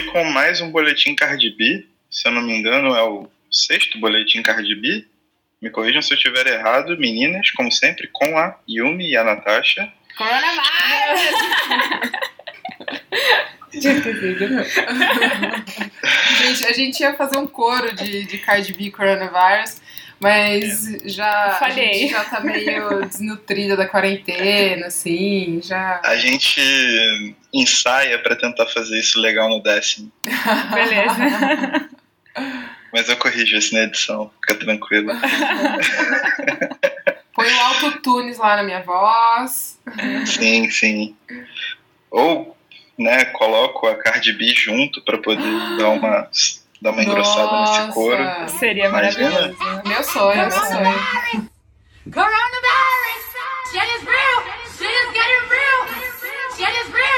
Aqui com mais um boletim Cardi B. Se eu não me engano, é o sexto boletim Cardi B. Me corrijam se eu estiver errado, meninas, como sempre, com a Yumi e a Natasha. Coronavírus! gente, a gente ia fazer um coro de, de Cardi B Coronavirus, mas já, a Falhei. gente já tá meio desnutrida da quarentena, assim, já. A gente ensaia para tentar fazer isso legal no décimo. Beleza. Mas eu corrijo isso na edição, fica tranquilo. Põe o autotunes lá na minha voz. Sim, sim. Ou, né, coloco a Cardi B junto para poder dar uma, dar uma engrossada nesse couro. Nossa, Seria Imagina. maravilhoso. Meu sonho, meu sonho. Coronavirus! Shit is real! Shit is getting real! Shit is real!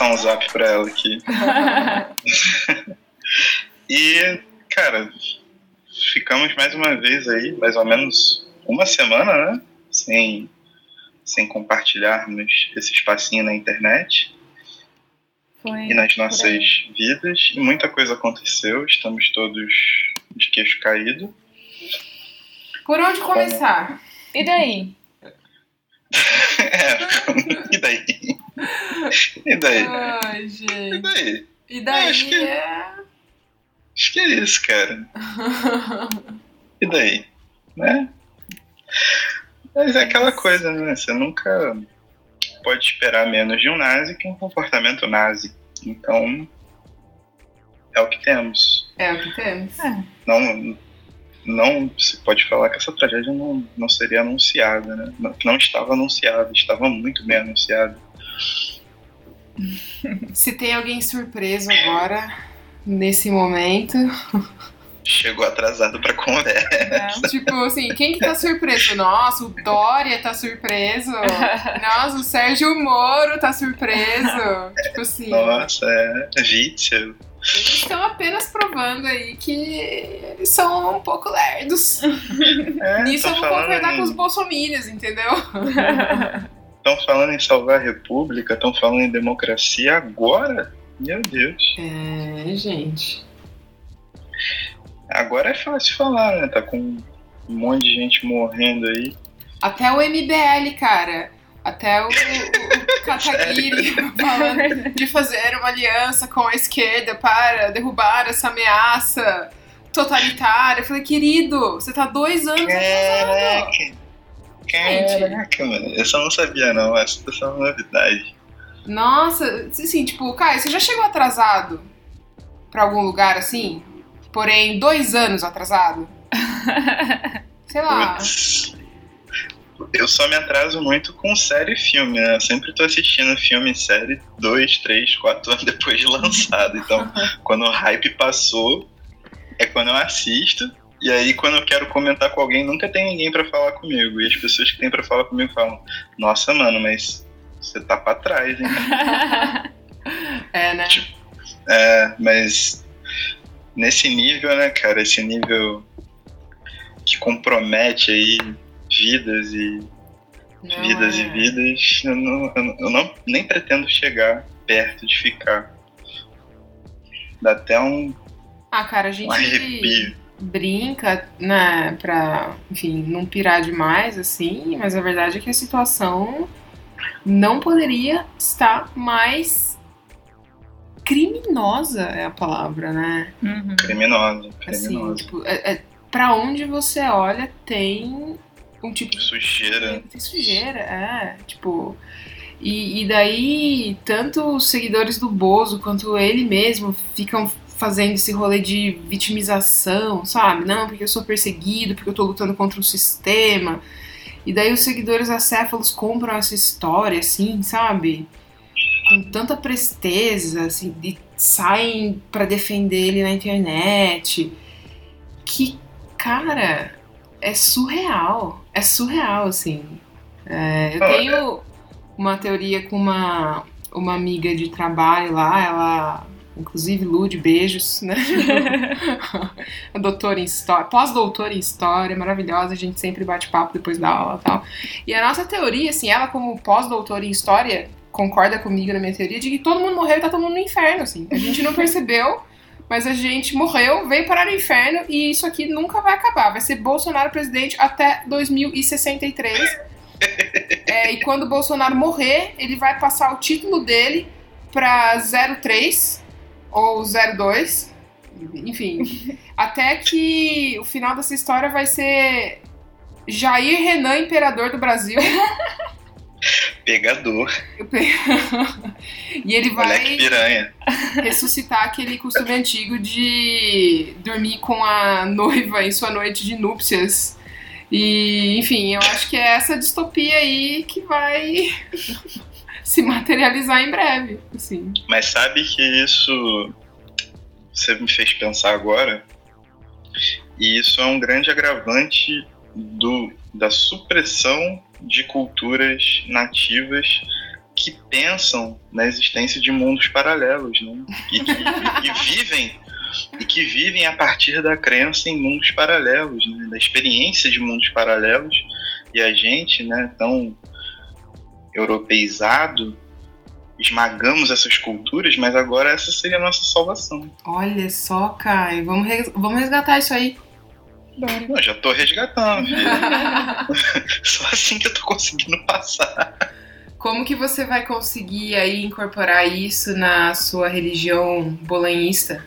Passar um zap pra ela aqui. e, cara, ficamos mais uma vez aí, mais ou menos uma semana, né? Sem, sem compartilharmos esse espacinho na internet Foi. e nas nossas vidas. E muita coisa aconteceu, estamos todos de queixo caído. Por onde começar? E daí? É, e daí? E daí? Ai, E gente. daí? E daí Acho que- é. Acho que é isso, cara. E daí? Né? Mas é aquela coisa, né? Você nunca pode esperar menos de um nazi que um comportamento nazi. Então, é o que temos. É o que temos. Não, não se pode falar que essa tragédia não, não seria anunciada, né? Não, não estava anunciada, estava muito bem anunciada. Se tem alguém surpreso agora, nesse momento. Chegou atrasado pra conversa. Tipo assim, quem que tá surpreso? Nossa, o Dória tá surpreso. Nossa, o Sérgio Moro tá surpreso. Tipo assim, Nossa, é Witzel. eles estão apenas provando aí que eles são um pouco lerdos. É, Nisso eu vou concordar com os bolsominions, entendeu? Estão falando em salvar a república, estão falando em democracia agora? Meu Deus. É, gente. Agora é fácil falar, né? Tá com um monte de gente morrendo aí. Até o MBL, cara. Até o, o, o Kataguiri falando de fazer uma aliança com a esquerda para derrubar essa ameaça totalitária. Eu falei, querido, você tá dois anos. Caraca! Caraca, mano. Eu só não sabia, não. Essa é uma novidade. Nossa, assim, tipo, Caio, você já chegou atrasado pra algum lugar assim? Porém, dois anos atrasado? Sei lá. Putz. Eu só me atraso muito com série e filme, né? Eu sempre tô assistindo filme e série dois, três, quatro anos depois de lançado. Então, quando o hype passou, é quando eu assisto. E aí, quando eu quero comentar com alguém, nunca tem ninguém pra falar comigo. E as pessoas que têm pra falar comigo falam: Nossa, mano, mas você tá pra trás, hein? É, né? É, mas nesse nível, né, cara? Esse nível que compromete aí vidas e Não vidas é. e vidas, eu, não, eu não- nem pretendo chegar perto de ficar. Dá até um, Ah, cara, a um gente arrepio. Brinca, né, pra, enfim, não pirar demais, assim, mas a verdade é que a situação não poderia estar mais criminosa, é a palavra, né? Uhum. Criminosa, Assim, criminosa. tipo, é, é, pra onde você olha tem um tipo de Sujeira. tem sujeira, é, tipo. E, e daí, tanto os seguidores do Bozo quanto ele mesmo ficam fazendo esse rolê de vitimização, sabe? Não, porque eu sou perseguido, porque eu tô lutando contra o sistema. E daí os seguidores acéfalos compram essa história, assim, sabe? com tanta presteza, assim, e saem pra defender ele na internet. Que, cara, é surreal. É surreal, assim. É, eu tenho uma teoria com uma, uma amiga de trabalho lá, ela, inclusive, Lude, beijos, né? a doutora em história, pós-doutora em história, maravilhosa, a gente sempre bate papo depois da aula e tal. E a nossa teoria, assim, ela como pós-doutora em história, concorda comigo na minha teoria de que todo mundo morreu e tá todo mundo no inferno, assim. A gente não percebeu, mas a gente morreu, veio parar no inferno e isso aqui nunca vai acabar. Vai ser Bolsonaro presidente até 2063. É, e quando o Bolsonaro morrer, ele vai passar o título dele pra 03 ou 02. Enfim, até que o final dessa história vai ser Jair Renan, imperador do Brasil. Pegador. e ele vai ressuscitar aquele costume antigo de dormir com a noiva em sua noite de núpcias. E, enfim, eu acho que é essa distopia aí que vai se materializar em breve. Assim. Mas sabe que isso você me fez pensar agora? E isso é um grande agravante do, da supressão de culturas nativas que pensam na existência de mundos paralelos, né? E que e vivem e que vivem a partir da crença em mundos paralelos, né? da experiência de mundos paralelos. E a gente, né, tão europeizado, esmagamos essas culturas, mas agora essa seria a nossa salvação. Olha só, Caio, vamos, res- vamos resgatar isso aí. Bora. Não, já tô resgatando, filho. Só assim que eu tô conseguindo passar. Como que você vai conseguir aí incorporar isso na sua religião bolanhista?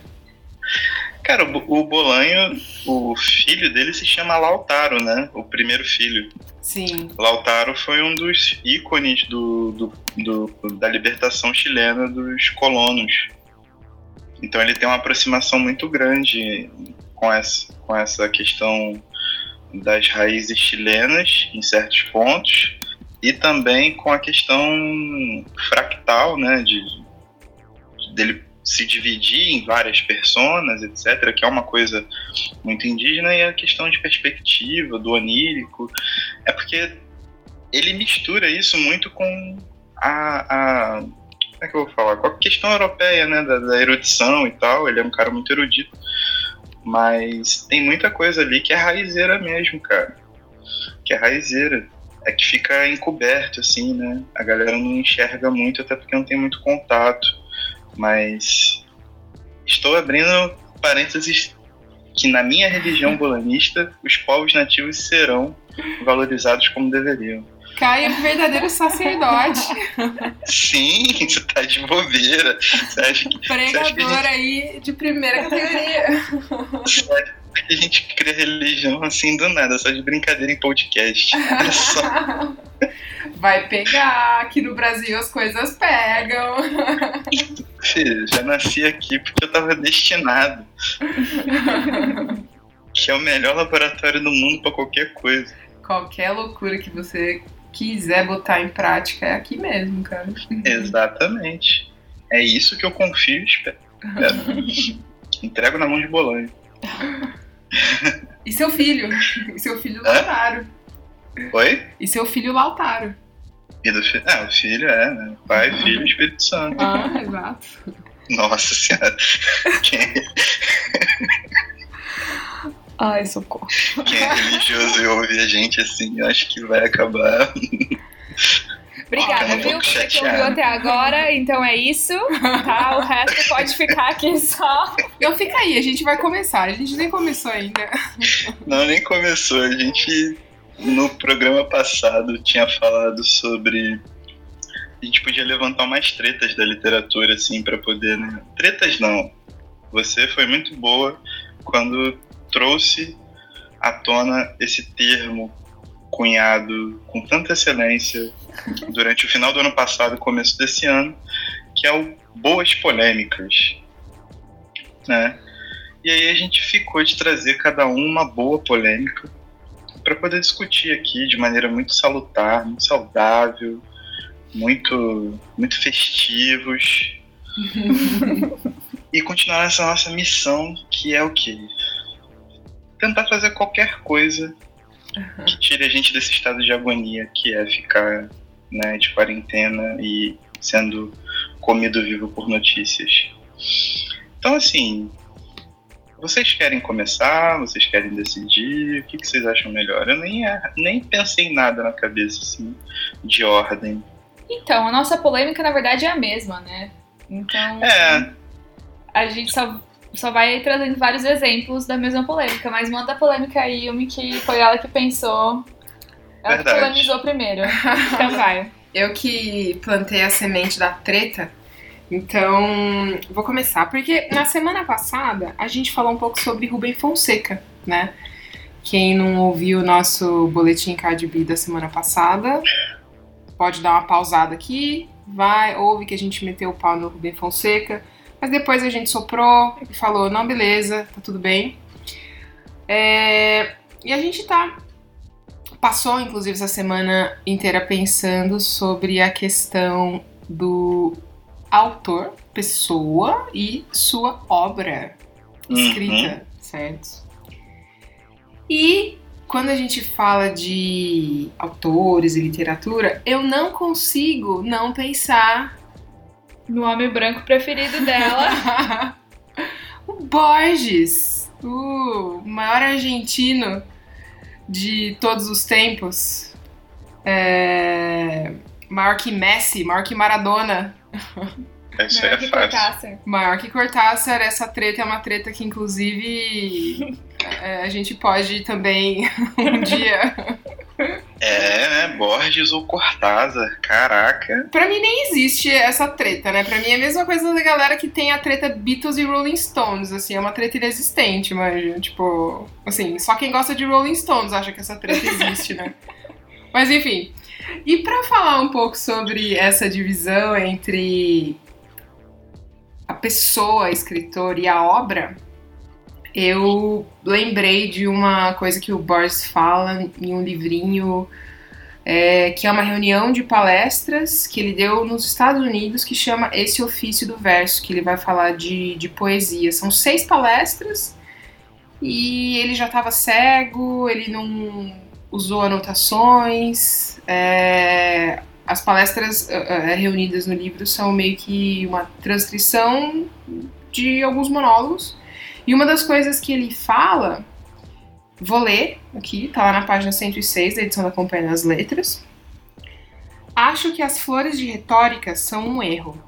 Cara, o Bo- o Bolanho, o filho dele se chama Lautaro, né? O primeiro filho. Sim. Lautaro foi um dos ícones do, do- do- da libertação chilena dos colonos. Então ele tem uma aproximação muito grande com essa, com essa questão das raízes chilenas em certos pontos e também com a questão fractal, né, de, de- dele se dividir em várias personas, etc., que é uma coisa muito indígena, e a questão de perspectiva, do onírico, é porque ele mistura isso muito com a, a como é que eu vou falar? Com a questão europeia, né, da, da erudição e tal, ele é um cara muito erudito, mas tem muita coisa ali que é raizeira mesmo, cara, que é raizeira, é que fica encoberto, assim, né, a galera não enxerga muito, até porque não tem muito contato, mas estou abrindo parênteses que na minha religião bolanista, os povos nativos serão valorizados como deveriam. Caio é um verdadeiro sacerdote, Sim, você tá de bobeira. Você acha que, pregador aí de primeira categoria. você acha que a gente cria religião assim do nada, só de brincadeira em podcast? É só- Vai pegar, aqui no Brasil as coisas pegam. Filho, já nasci aqui porque eu tava destinado. Que é o melhor laboratório do mundo pra qualquer coisa. Qualquer loucura que você quiser botar em prática é aqui mesmo, cara. Exatamente. É isso que eu confio e espero. Entrego na mão de Bolanho. E seu filho? E seu filho Lautaro. Oi? E seu filho Lautaro. E do filho? É, o filho é, né? Pai, filho e Espírito Santo. Ah, exato. Nossa senhora. Quem, Ai, socorro. quem é religioso e ouve a gente assim, eu acho que vai acabar. Obrigada, Ah, viu? Você que ouviu até agora, então é isso, tá? O resto pode ficar aqui só. Então fica aí, a gente vai começar. A gente nem começou ainda. Não, nem começou. A gente, no programa passado, tinha falado sobre. A gente podia levantar umas tretas da literatura, assim, pra poder, né? Tretas não. Você foi muito boa quando trouxe à tona esse termo cunhado com tanta excelência durante o final do ano passado e começo desse ano, que é o Boas Polêmicas. Né? E aí a gente ficou de trazer cada um uma boa polêmica para poder discutir aqui de maneira muito salutar, muito saudável, muito, muito festivos. e continuar essa nossa missão, que é o quê? Tentar fazer qualquer coisa que tire a gente desse estado de agonia que é ficar né, de quarentena e sendo comido vivo por notícias. Então, assim, vocês querem começar? Vocês querem decidir? O que, que vocês acham melhor? Eu nem, nem pensei em nada na cabeça, assim, de ordem. Então, a nossa polêmica, na verdade, é a mesma, né? Então, É, a gente só, só vai trazendo vários exemplos da mesma polêmica, mas manda a polêmica aí, Yumi, que foi ela que pensou. Ela que Verdade. polemizou primeiro. Então vai. Eu que plantei a semente da treta, então vou começar. Porque na semana passada a gente falou um pouco sobre Rubem Fonseca, né? Quem não ouviu o nosso boletim Cardi da semana passada, pode dar uma pausada aqui, vai, ouve que a gente meteu o pau no Rubem Fonseca, mas depois a gente soprou e falou, não, beleza, tá tudo bem. É, e a gente tá passou, inclusive, essa semana inteira pensando sobre a questão do autor, pessoa e sua obra escrita, certo? E quando a gente fala de autores e literatura, eu não consigo não pensar No homem branco preferido dela. o Borges, o maior argentino de todos os tempos. É, Maior que Messi, maior que Maradona, isso aí Melhor é que fácil. Cortázar. maior que Cortázar. Essa treta é uma treta que, inclusive, é, a gente pode também um dia. É, né? Borges ou Cortázar, caraca. Pra mim nem existe essa treta, né? Pra mim é a mesma coisa da galera que tem a treta Beatles e Rolling Stones, assim, é uma treta inexistente, mas, tipo, assim, só quem gosta de Rolling Stones acha que essa treta existe, né? Mas enfim. E pra falar um pouco sobre essa divisão entre a pessoa, a escritor e a obra, eu lembrei de uma coisa que o Borges fala em um livrinho é, que é uma reunião de palestras que ele deu nos Estados Unidos que chama Esse Ofício do Verso, que ele vai falar de, de poesia. São seis palestras e ele já estava cego, ele não usou anotações. é, as palestras é, é, reunidas no livro são meio que uma transcrição de alguns monólogos. E uma das coisas que ele fala Vou ler aqui, tá lá na página 106 da edição da Companhia das Letras. Acho que as flores de retórica são um erro.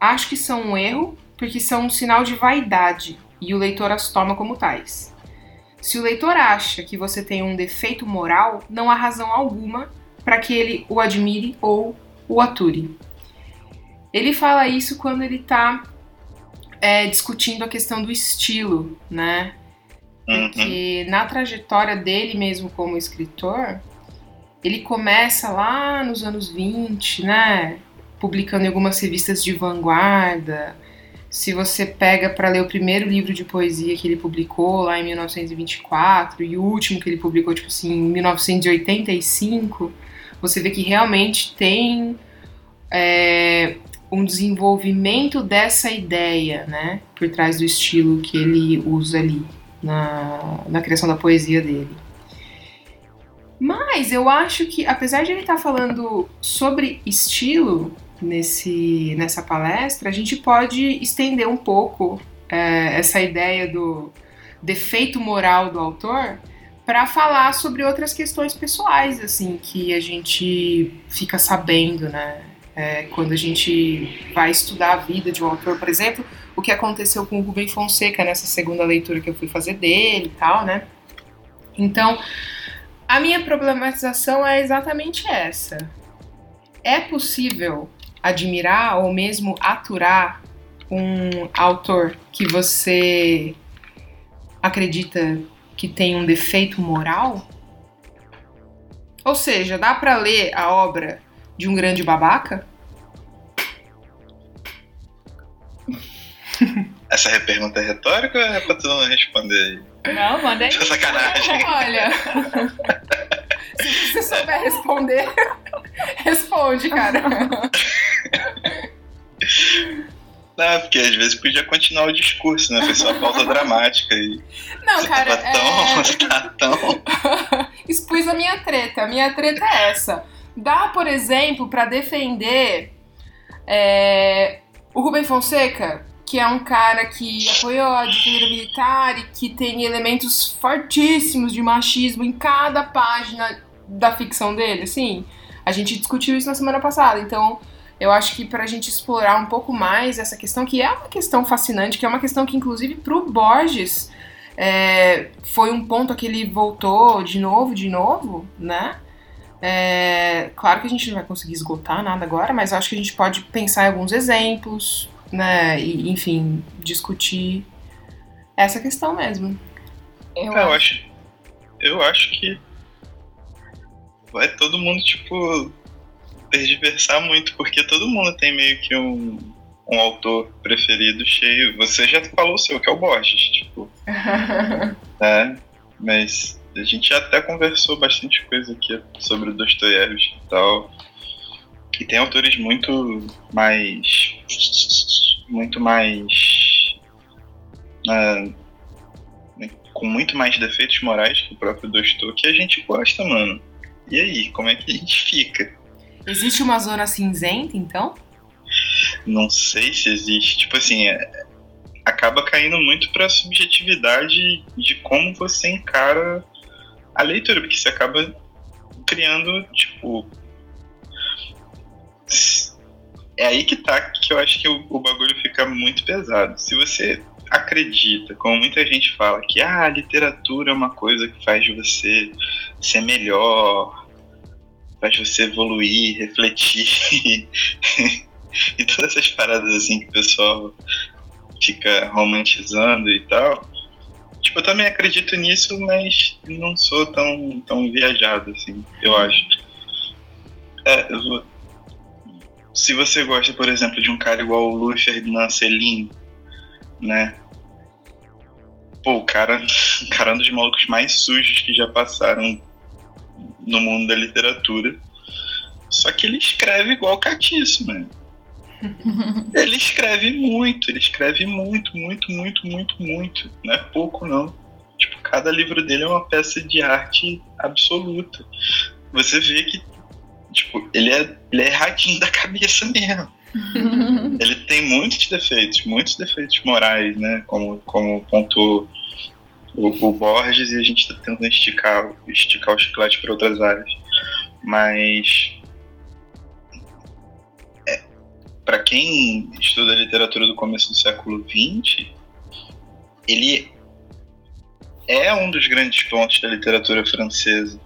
Acho que são um erro porque são um sinal de vaidade e o leitor as toma como tais. Se o leitor acha que você tem um defeito moral, não há razão alguma para que ele o admire ou o ature. Ele fala isso quando ele está discutindo a questão do estilo, né? Uhum. Porque na trajetória dele mesmo como escritor, ele começa lá nos anos 20, né? Publicando em algumas revistas de vanguarda. Se você pega para ler o primeiro livro de poesia que ele publicou lá em 1924 e o último que ele publicou, tipo assim, em 1985, você vê que realmente tem é, um desenvolvimento dessa ideia, né? Por trás do estilo que ele usa ali na, na criação da poesia dele. Mas eu acho que, apesar de ele estar falando sobre estilo nesse, nessa palestra, a gente pode estender um pouco é, essa ideia do defeito moral do autor para falar sobre outras questões pessoais, assim, que a gente fica sabendo, né? É, quando a gente vai estudar a vida de um autor, por exemplo, o que aconteceu com o Rubem Fonseca nessa segunda leitura que eu fui fazer dele e tal, né? Então, a minha problematização é exatamente essa. É possível admirar ou mesmo aturar um autor que você acredita que tem um defeito moral? Ou seja, dá para ler a obra de um grande babaca? Essa pergunta é retórica ou é pra tu não responder aí? Não, manda aí. É sacanagem. Olha, se você souber responder, responda. onde, cara? Não, porque às vezes podia continuar o discurso, né? Foi só pausa dramática e Não, você cara, tava tão, é... tá tão. expus a minha treta. A minha treta é essa. Dá, por exemplo, pra defender é, o Rubem Fonseca, que é um cara que apoiou a ditadura militar e que tem elementos fortíssimos de machismo em cada página da ficção dele, assim. A gente discutiu isso na semana passada, então eu acho que pra gente explorar um pouco mais essa questão, que é uma questão fascinante, que é uma questão que, inclusive, pro Borges é, foi um ponto que ele voltou de novo, de novo, né? É, claro que a gente não vai conseguir esgotar nada agora, mas acho que a gente pode pensar em alguns exemplos, né? E, enfim, discutir essa questão mesmo. Eu, É, eu acho. Eu acho que vai todo mundo, tipo, tergiversar muito, porque todo mundo tem meio que um, um autor preferido cheio. Você já falou o seu, que é o Borges, tipo, né? Mas a gente já até conversou bastante coisa aqui sobre o Dostoiévski e tal. E tem autores muito mais. muito mais. ah, com muito mais defeitos morais que o próprio Dostoiévski que a gente gosta, mano. E aí, como é que a gente fica? Existe uma zona cinzenta, então? Não sei se existe. Tipo assim, é- acaba caindo muito pra subjetividade de como você encara a leitura, porque você acaba criando, tipo. É aí que tá que eu acho que o, o bagulho fica muito pesado. Se você acredita, como muita gente fala, que ah, a literatura é uma coisa que faz você ser melhor, faz você evoluir, refletir, e todas essas paradas assim que o pessoal fica romantizando e tal. Tipo, eu também acredito nisso, mas não sou tão, tão viajado assim, eu acho. É, eu vou- Se você gosta, por exemplo, de um cara igual o Louis Ferdinand Céline, né? Pô, o cara, o cara é um dos malucos mais sujos que já passaram no mundo da literatura. Só que ele escreve igual catiço, mano. Ele escreve muito, ele escreve muito, muito, muito, muito, muito. Não é pouco, não. Tipo, cada livro dele é uma peça de arte absoluta. Você vê que, tipo, ele é, ele é erradinho da cabeça mesmo. Ele tem muitos defeitos, muitos defeitos morais, né? Como, como pontuou o, o Borges, e a gente tá tentando esticar, esticar o chiclete para outras áreas. Mas para quem estuda literatura do começo do século XX, ele é um dos grandes pontos da literatura francesa.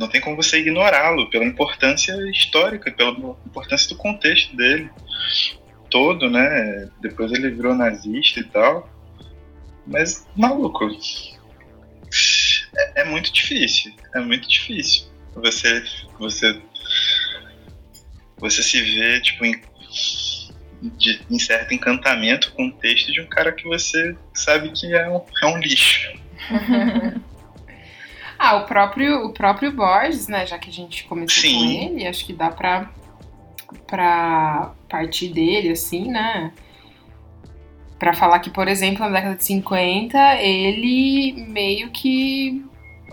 Não tem como você ignorá-lo pela importância histórica, pela importância do contexto dele todo, né? Depois ele virou nazista e tal. Mas, maluco, é, é muito difícil. É muito difícil. Você, você você se vê, tipo, em, de- em certo encantamento com o texto de um cara que você sabe que é um, é um lixo. Ah, o próprio, o próprio Borges, né? Já que a gente começou Sim. com ele, acho que dá pra, pra partir dele, assim, né? Pra falar que, por exemplo, na década de 50, ele meio que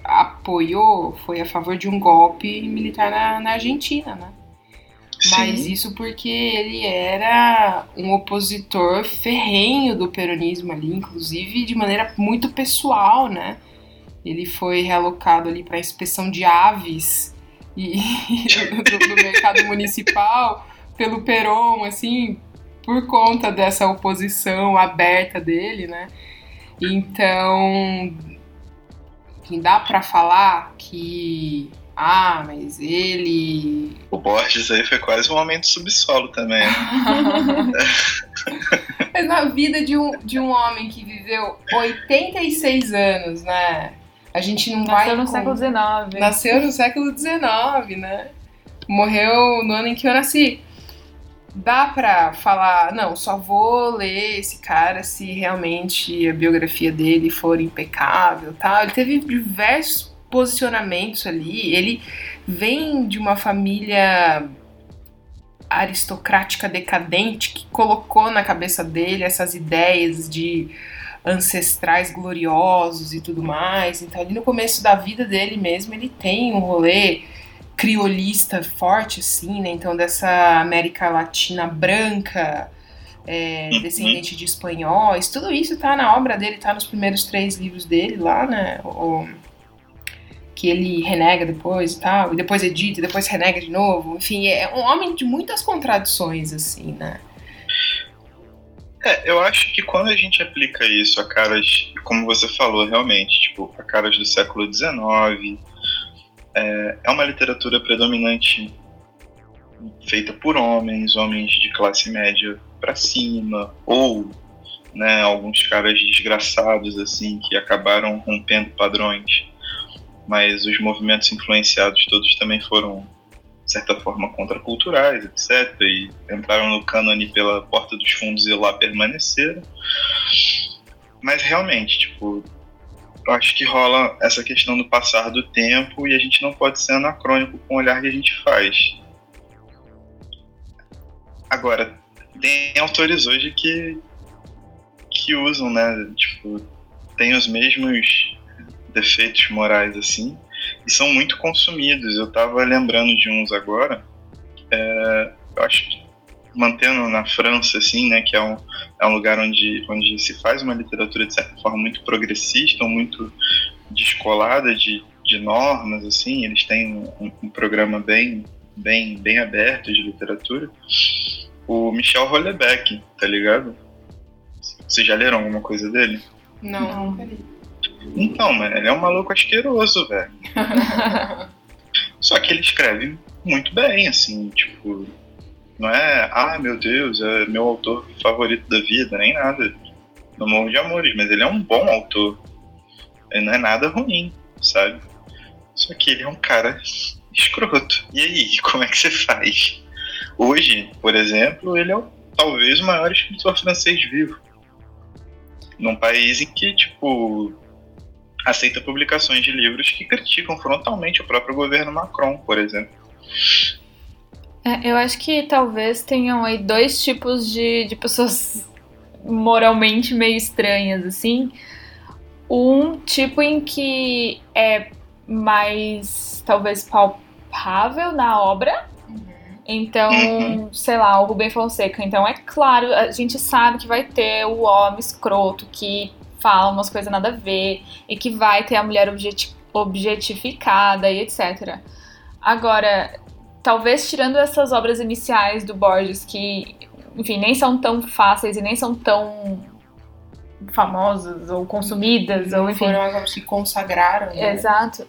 apoiou, foi a favor de um golpe militar na, na Argentina, né? Mas Sim. isso porque ele era um opositor ferrenho do peronismo ali, inclusive de maneira muito pessoal, né? Ele foi realocado ali para inspeção de aves e do, do mercado municipal pelo Peron, assim, por conta dessa oposição aberta dele, né? Então, enfim, dá para falar que ah, mas ele O Borges aí foi quase um do subsolo também. né? Mas na vida de um, de um homem que viveu 86 anos, né? A gente não vai. Nasceu no com- século XIX. Nasceu no século XIX, né? Morreu no ano em que eu nasci. Dá pra falar, não, só vou ler esse cara se realmente a biografia dele for impecável, tal. Ele teve diversos posicionamentos ali. Ele vem de uma família aristocrática decadente que colocou na cabeça dele essas ideias de ancestrais gloriosos e tudo mais. Então, ali no começo da vida dele mesmo, ele tem um rolê criolista forte, assim, né? Então, dessa América Latina branca, é, Uhum. descendente de espanhóis, tudo isso tá na obra dele, tá nos primeiros três livros dele lá, né? O, que ele renega depois e tal, e depois edita, e depois renega de novo. Enfim, é um homem de muitas contradições, assim, né? É, eu acho que quando a gente aplica isso a caras, como você falou, realmente, tipo, a caras do século XIX, é, é uma literatura predominante feita por homens, homens de classe média pra cima, ou né, alguns caras desgraçados assim que acabaram rompendo padrões, mas os movimentos influenciados todos também foram de certa forma contraculturais, etc. E entraram no cânone pela porta dos fundos e lá permaneceram. Mas realmente, tipo, eu acho que rola essa questão do passar do tempo e a gente não pode ser anacrônico com o olhar que a gente faz. Agora, tem autores hoje que que usam, né, tipo, tem os mesmos defeitos morais assim e são muito consumidos. Eu tava lembrando de uns agora. É, eu acho que mantendo na França, assim, né, que é um, é um lugar onde, onde se faz uma literatura de certa forma muito progressista, ou muito descolada de, de normas, assim. Eles têm um, um programa bem, bem, bem aberto de literatura. O Michel Houellebecq, tá ligado? Vocês já leram alguma coisa dele? Não, Não. Então, mano, ele é um maluco asqueroso, velho. Só que ele escreve muito bem, assim, tipo, não é, ah, meu Deus, é meu autor favorito da vida, nem nada. No Morro de Amores, mas ele é um bom autor. Ele não é nada ruim, sabe? Só que ele é um cara escroto. E aí, como é que você faz? Hoje, por exemplo, ele é talvez o maior escritor francês vivo. Num país em que, tipo, aceita publicações de livros que criticam frontalmente o próprio governo Macron, por exemplo. É, eu acho que talvez tenham aí dois tipos de, de pessoas moralmente meio estranhas, assim. Um tipo em que é mais, talvez, palpável na obra. Então, Uhum. sei lá, o Rubem Fonseca. Então, é claro, a gente sabe que vai ter o homem escroto que fala umas coisas nada a ver e que vai ter a mulher objeti- objetificada e etc. Agora, talvez tirando essas obras iniciais do Borges, que, enfim, nem são tão fáceis e nem são tão famosas ou consumidas, ou Não enfim. foram as obras que consagraram. né? Exato.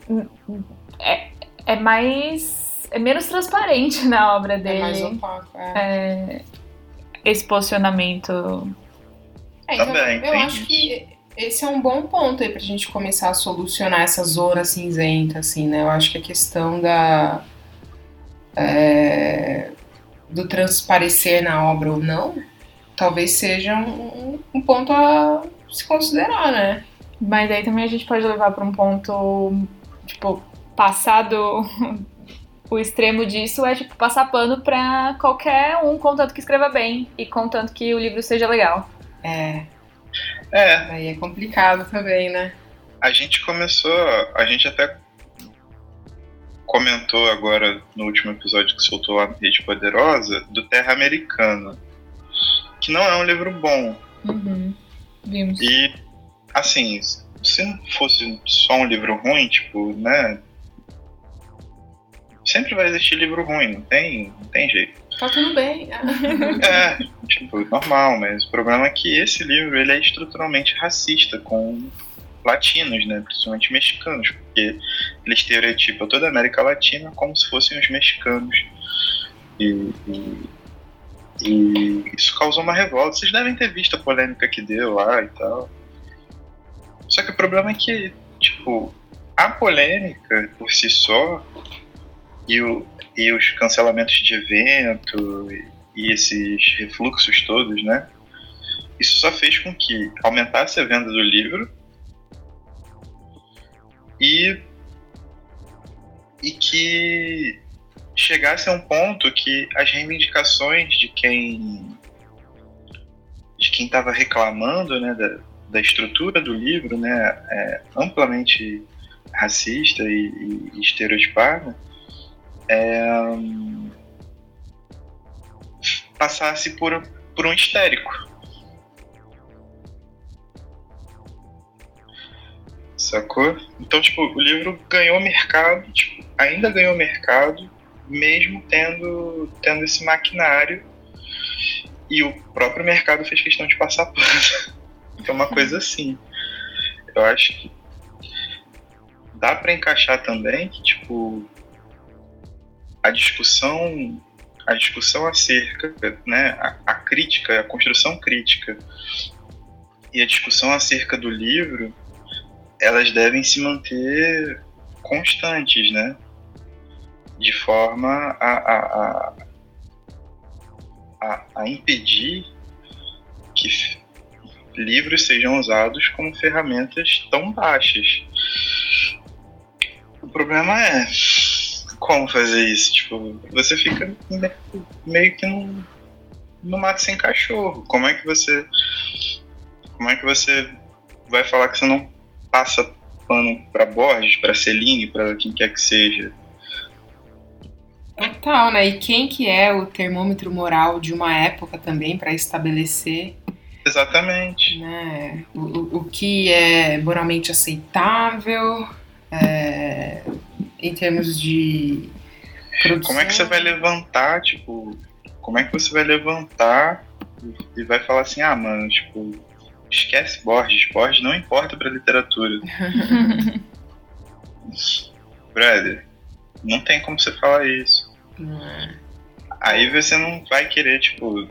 É, é mais. É menos transparente na obra É dele. mais opaco. É. é, esse posicionamento. É, então, Também, eu tem acho que esse é um bom ponto aí pra gente começar a solucionar essa zona cinzenta, assim, né? Eu acho que a questão da. é, do transparecer na obra ou não, talvez seja um, um ponto a se considerar, né? Mas aí também a gente pode levar para um ponto, tipo, passado. O extremo disso é, tipo, passar pano pra qualquer um, contanto que escreva bem e contanto que o livro seja legal. É, É, aí é complicado também, né? a gente começou, a gente até comentou agora no último episódio que soltou lá Rede Poderosa do Terra Americana, que não é um livro bom. Uhum. Vimos. E, assim, se não fosse só um livro ruim, tipo, né? Sempre vai existir livro ruim, não tem, não tem jeito. Tá tudo bem. É, tipo, normal, mas o problema é que esse livro ele é estruturalmente racista com latinos, né, principalmente mexicanos, porque ele estereotipa toda a América Latina como se fossem os mexicanos. E, e, e isso causou uma revolta. Vocês devem ter visto a polêmica que deu lá e tal. Só que o problema é que, tipo, a polêmica por si só e, o, e os cancelamentos de evento e, e esses refluxos todos, né? Isso só fez com que aumentasse a venda do livro e e que chegasse a um ponto que as reivindicações de quem de quem estava reclamando né, da, da estrutura do livro, né, é, amplamente racista e, e estereotipada, é, passasse por, por um histérico. Sacou? Então, tipo, o livro ganhou mercado, tipo, ainda ganhou mercado, mesmo tendo, tendo esse maquinário. E o próprio mercado fez questão de passar pano. é uma coisa assim. Eu acho que dá para encaixar também que, tipo, a discussão a discussão acerca, né, a, a crítica, a construção crítica e a discussão acerca do livro, elas devem se manter constantes, né? De forma a, a, a, a impedir que livros sejam usados como ferramentas tão baixas. O problema é como fazer isso? Tipo, você fica meio que no, no mato sem cachorro. Como é que você. Como é que você vai falar que você não passa pano para Borges, para Celine, para quem quer que seja? Total, né? E quem que é o termômetro moral de uma época também para estabelecer Exatamente. né, o, o, o que é moralmente aceitável é, em termos de produção? Como é que você vai levantar, tipo, como é que você vai levantar e vai falar assim, ah, mano, tipo, esquece Borges, Borges não importa pra literatura. Brother, não tem como você falar isso. É. Aí você não vai querer, tipo,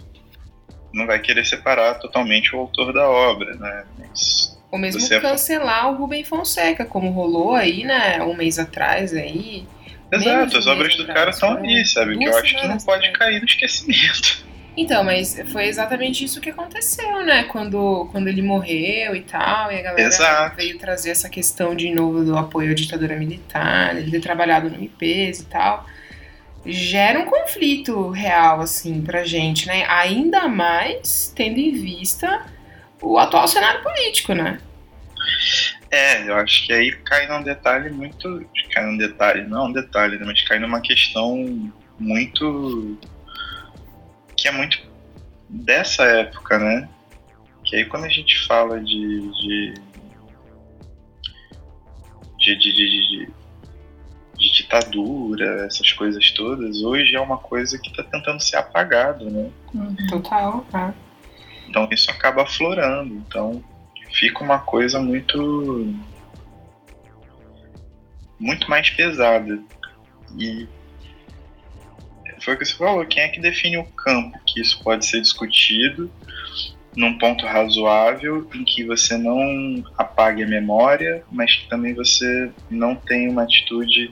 não vai querer separar totalmente o autor da obra, né? Mas Ou mesmo Você é cancelar o Rubem Fonseca, como rolou aí, né, um mês atrás aí. Exato, um as obras do atrás, cara estão ali, sabe? Que eu acho que não pode cair no esquecimento. Então, mas foi exatamente isso que aconteceu, né? Quando, quando ele morreu e tal, e a galera Exato. veio trazer essa questão de novo do apoio à ditadura militar, ele ter trabalhado no MPs e tal. Gera um conflito real, assim, pra gente, né? Ainda mais tendo em vista o atual cenário político, né? É, eu acho que aí cai num detalhe muito. Cai num detalhe, não é um detalhe, né? Mas cai numa questão muito. que é muito dessa época, né? Que aí quando a gente fala de. de. de, de, de, de- de ditadura, essas coisas todas, hoje é uma coisa que está tentando ser apagado, né? Total, tá? Então isso acaba aflorando. Então fica uma coisa muito. muito mais pesada. E foi o que você falou, quem é que define o campo que isso pode ser discutido num ponto razoável em que você não apague a memória, mas que também você não tenha uma atitude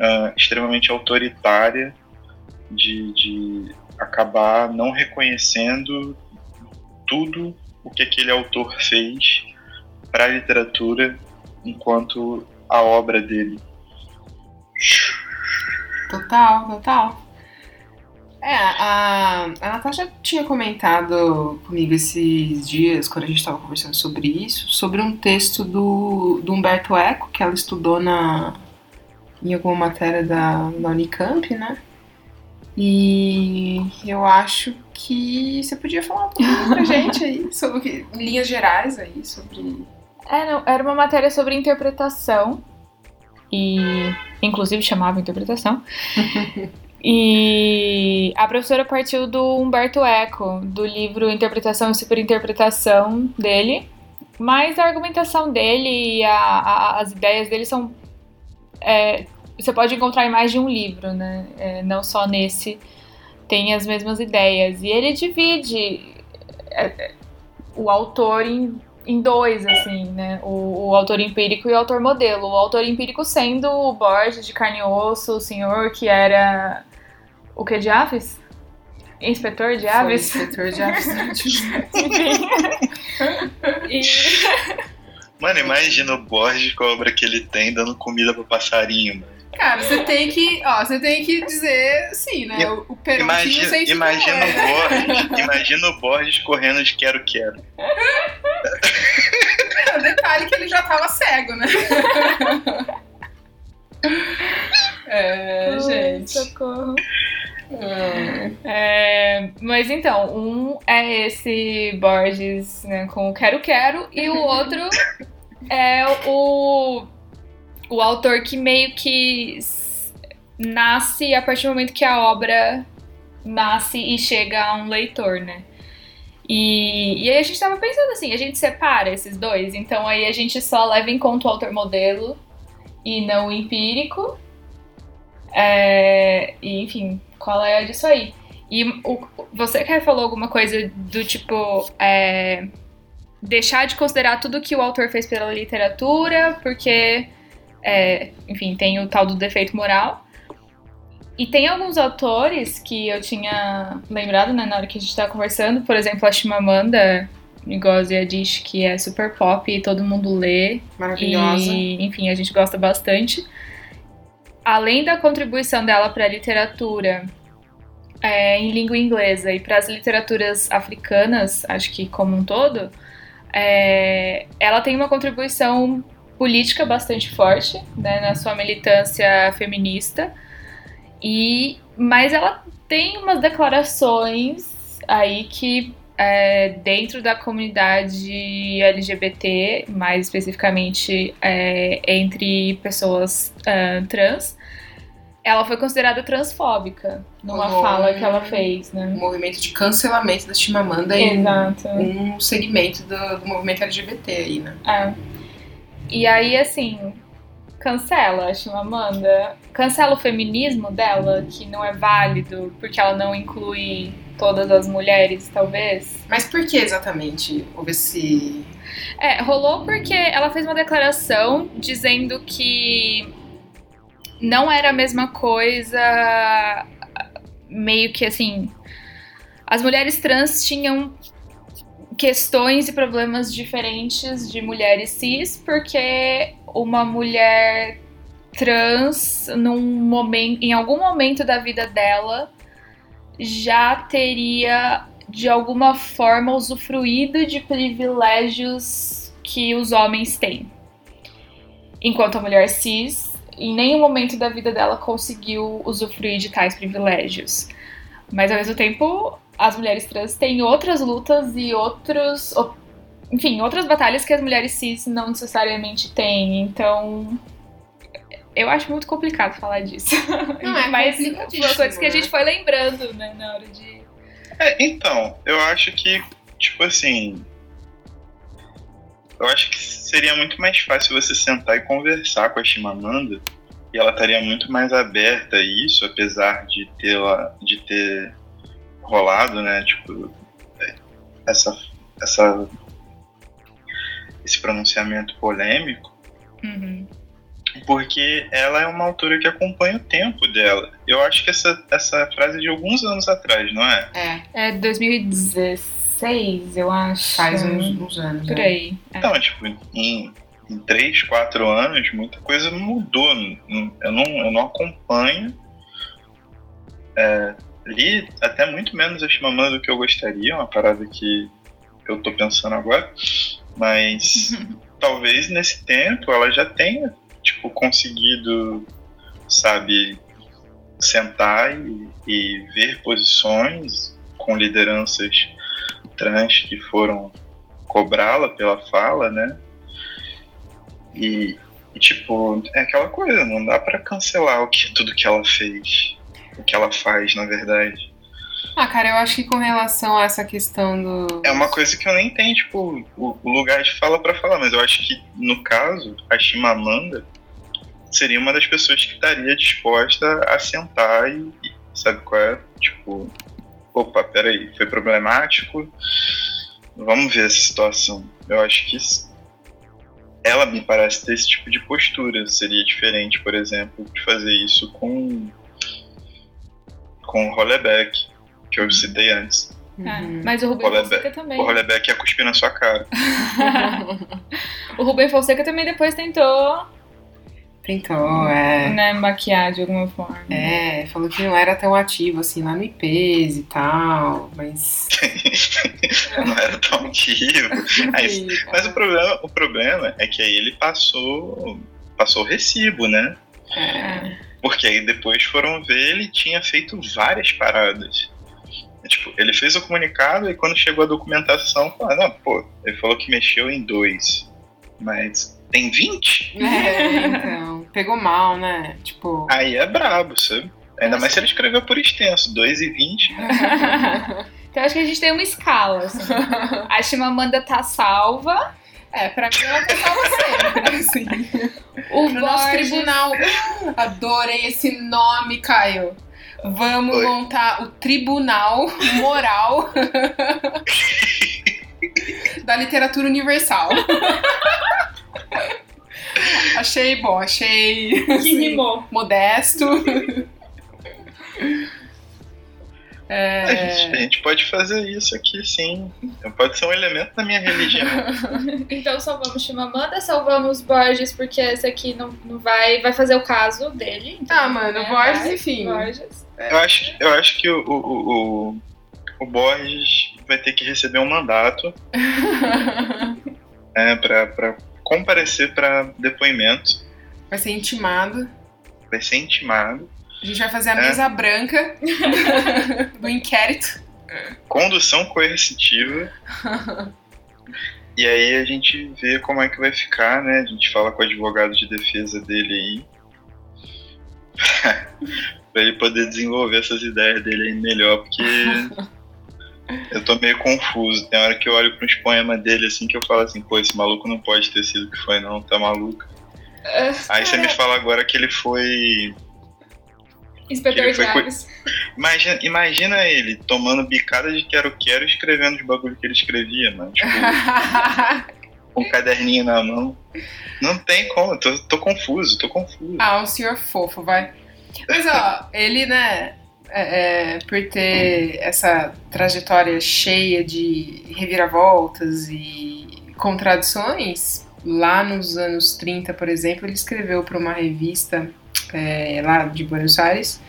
ah, extremamente autoritária de, de acabar não reconhecendo tudo o que aquele autor fez para a literatura enquanto a obra dele. Total, total. É, a, a Natasha tinha comentado comigo esses dias, quando a gente estava conversando sobre isso, sobre um texto do, do Humberto Eco, que ela estudou na, em alguma matéria da, da Unicamp, né? E eu acho que você podia falar um pouquinho pra gente aí, sobre que, linhas gerais aí, sobre. É, não, era uma matéria sobre interpretação. E inclusive chamava interpretação. e a professora partiu do Humberto Eco, do livro Interpretação e Superinterpretação dele. Mas a argumentação dele e a- a- as ideias dele são. é, você pode encontrar em mais de um livro, né? É, não só nesse tem as mesmas ideias. E ele divide é, é, o autor em em dois, assim, né? O, o autor empírico e o autor modelo. O autor empírico sendo o Borges de carne e osso, o senhor que era o que de aves? Inspetor de Foi aves? inspetor de aves. Enfim. e, Mano, imagina o Borges com a obra que ele tem dando comida pro passarinho, mano. Cara, você tem que, ó, você tem que dizer sim, né? O, o Perontinho Imagina, sem imagina o né? Borges, imagina o Borges correndo de quero quero. O detalhe é que ele já tava cego, né? É, gente. Socorro. Hum. É, mas então, um é esse Borges né, com o Quero Quero, e o outro é o, o autor que meio que nasce a partir do momento que a obra nasce e chega a um leitor, né? E, e aí a gente tava pensando assim, a gente separa esses dois, então aí a gente só leva em conta o autor modelo e não o empírico. É, e, enfim, qual é disso aí? E o- você que falou alguma coisa do tipo. é, deixar de considerar tudo que o autor fez pela literatura, porque. É, enfim, tem o tal do defeito moral. E tem alguns autores que eu tinha lembrado né, na hora que a gente tava conversando, por exemplo, a Chimamanda Ngozi Adichie, que é super pop e todo mundo lê. Maravilhosa. E, enfim, a gente gosta bastante. Além da contribuição dela para a literatura é, em língua inglesa e para as literaturas africanas, acho que como um todo, é, ela tem uma contribuição política bastante forte né, na sua militância feminista. E, mas ela tem umas declarações aí que é, dentro da comunidade LGBT, mais especificamente é, entre pessoas ah, trans, ela foi considerada transfóbica numa Rolou fala um- que ela fez, Um né? movimento de cancelamento da Chimamanda em Exato. um segmento do, do movimento LGBT aí, né? É. E aí, assim, cancela a Chimamanda, cancela o feminismo dela, que não é válido, porque ela não inclui todas as mulheres, talvez. Mas por que exatamente houve esse. É, rolou porque ela fez uma declaração dizendo que não era a mesma coisa, meio que assim, as mulheres trans tinham questões e problemas diferentes de mulheres cis, porque uma mulher trans num momento, em algum momento da vida dela já teria de alguma forma usufruído de privilégios que os homens têm. Enquanto a mulher cis, em nenhum momento da vida dela conseguiu usufruir de tais privilégios. Mas ao mesmo tempo, as mulheres trans têm outras lutas e outros. Enfim, outras batalhas que as mulheres cis não necessariamente têm. Então. Eu acho muito complicado falar disso. Não, é Mas foi coisas que a né? gente foi lembrando, né, na hora de. É, então, eu acho que, tipo assim. Eu acho que seria muito mais fácil você sentar e conversar com a Chimamanda e ela estaria muito mais aberta a isso, apesar de ter, lá- de ter rolado, né? Tipo, essa, essa, esse pronunciamento polêmico. Uhum. porque ela é uma autora que acompanha o tempo dela. Eu acho que essa, essa frase é de alguns anos atrás, não é? É, É 2016, eu acho. faz uns, uns anos. Por né? aí. É. Então, tipo, em, em 3, 4 anos, muita coisa mudou. Não- Eu não, eu não acompanho. É, li até muito menos a Chimamanda do que eu gostaria, uma parada que eu tô pensando agora. Mas talvez nesse tempo ela já tenha, tipo, conseguido, sabe, sentar e, e ver posições com lideranças trans que foram cobrá-la pela fala, né? E, e, tipo, é aquela coisa, não dá pra cancelar o que, tudo que ela fez, o que ela faz, na verdade. Ah, cara, eu acho que com relação a essa questão do. É uma coisa que eu nem tenho, tipo, o, o lugar de fala pra falar, mas eu acho que, no caso, a Chimamanda seria uma das pessoas que estaria disposta a sentar e, e sabe qual é? Tipo, opa, peraí, foi problemático, vamos ver essa situação. Eu acho que ela me parece ter esse tipo de postura. Seria diferente, por exemplo, de fazer isso com com o Hollebeck, que eu citei antes. É, Uhum. Mas o Rubem Fonseca também. O Hollebeck ia cuspir na sua cara. o Rubem Fonseca também depois tentou Tentou, é. né, maquiar de alguma forma. É, falou que não era tão ativo assim lá no IPs e tal, mas. Não era tão ativo. Aí, mas o problema, o problema é que aí ele passou, passou o recibo, né? É. Porque aí depois foram ver, ele tinha feito várias paradas. Tipo, ele fez o comunicado e quando chegou a documentação, falaram, não, pô, ele falou que mexeu em dois. Mas tem 20? É, então. Pegou mal, né? Tipo. Aí é brabo, sabe? Ainda mais se ele escreveu por extenso, 2 e 20. Então acho que a gente tem uma escala. Assim. A Chimamanda tá salva. É, pra mim ela tá salva sempre, assim. O Pro nosso tribunal. Adorei esse nome, Caio. Vamos Oi. montar o Tribunal Moral da Literatura Universal. achei bom, achei Que assim, rimou. modesto. A, É, gente, a gente pode fazer isso aqui, sim. Pode ser um elemento da minha religião. Então salvamos Chimamanda, salvamos Borges, porque esse aqui não, não vai, vai fazer o caso dele. Então, Ah, mano, né, Borges, vai, enfim. Borges. Eu acho, eu acho que o, o, o, o, Borges vai ter que receber um mandato né, pra, pra comparecer pra depoimento. vai ser intimado. Vai ser intimado. A gente vai fazer a É. mesa branca do inquérito. Condução coercitiva. E aí a gente vê como é que vai ficar, né? A gente fala com o advogado de defesa dele aí. pra ele poder desenvolver essas ideias dele aí melhor, porque eu tô meio confuso. Tem hora que eu olho para uns poemas dele assim que eu falo assim, pô, esse maluco não pode ter sido o que foi, não, tá maluco. Aí você me fala agora que ele foi. Inspetor cu- Chaves. Imagina, imagina ele tomando bicada de quero-quero e escrevendo os bagulho que ele escrevia, mano. Tipo, com um caderninho na mão. Não tem como, tô, tô confuso, tô confuso. ah, um senhor fofo, vai. Mas ó, ele, né, é, é, por ter essa trajetória cheia de reviravoltas e contradições, lá nos anos 30, por exemplo, ele escreveu para uma revista é, lá de Buenos Aires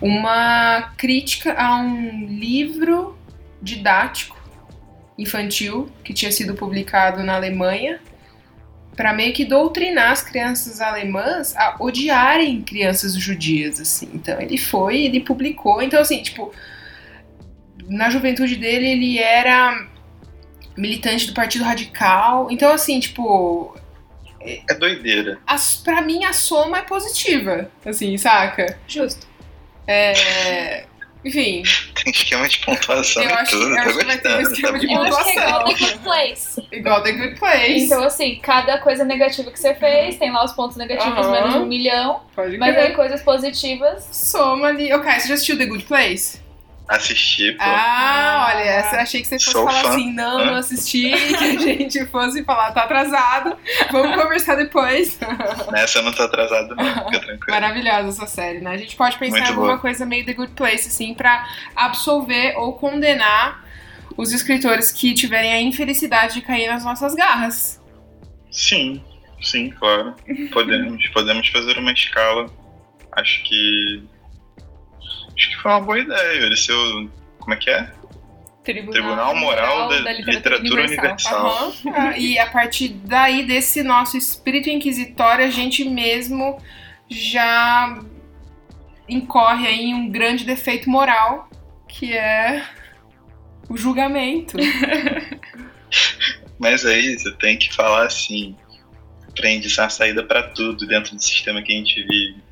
uma crítica a um livro didático infantil que tinha sido publicado na Alemanha para meio que doutrinar as crianças alemãs a odiarem crianças judias, assim. Então ele foi, ele publicou. Então assim, tipo, na juventude dele ele era militante do Partido Radical. Então assim, tipo, É doideira. as, pra mim a soma é positiva, assim, saca? Justo. É, enfim, Tem esquema de pontuação Eu acho- tudo, eu tô acho que vai ter um esquema tá de bom. Eu acho que é igual pontuação. The Good Place. igual The Good Place. Então, assim, cada coisa negativa que você fez, tem lá os pontos negativos, Aham. menos um milhão. Pode Mas aí coisas positivas. Soma ali. Caio, você já assistiu The Good Place? Assisti, pô. Ah, olha, essa, achei que você fosse Sou falar fã. assim, não, não assisti, que a gente fosse falar, tá atrasado, vamos conversar depois. Nessa eu não tô atrasado, não. Fica tranquilo. Maravilhosa essa série, né? A gente pode pensar Muito em alguma boa. coisa meio The Good Place, assim, pra absolver ou condenar os escritores que tiverem a infelicidade de cair nas nossas garras. Sim, sim, claro. Podemos, podemos fazer uma escala. Acho que. Acho que foi uma boa ideia. Ele ser o. Como é que é? Tribunal Moral da Literatura Universal. Aham. Ah, E a partir daí, desse nosso espírito inquisitório, a gente mesmo já incorre aí em um grande defeito moral, que é o julgamento. Mas aí você tem que falar assim. Prende a saída pra tudo dentro do sistema que a gente vive.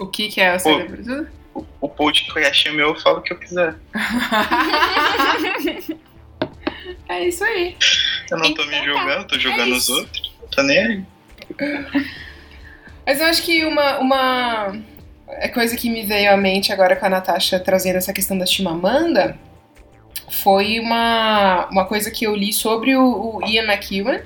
O que, que é o cérebro? O, o podcast é meu, eu falo o que eu quiser. é isso aí. Eu não tô me Então tá. julgando, tô julgando É os outros. Tô nem aí. Mas eu acho que uma, uma é coisa que me veio à mente agora com a Natasha trazendo essa questão da Chimamanda foi uma, uma coisa que eu li sobre o, o Ian McEwan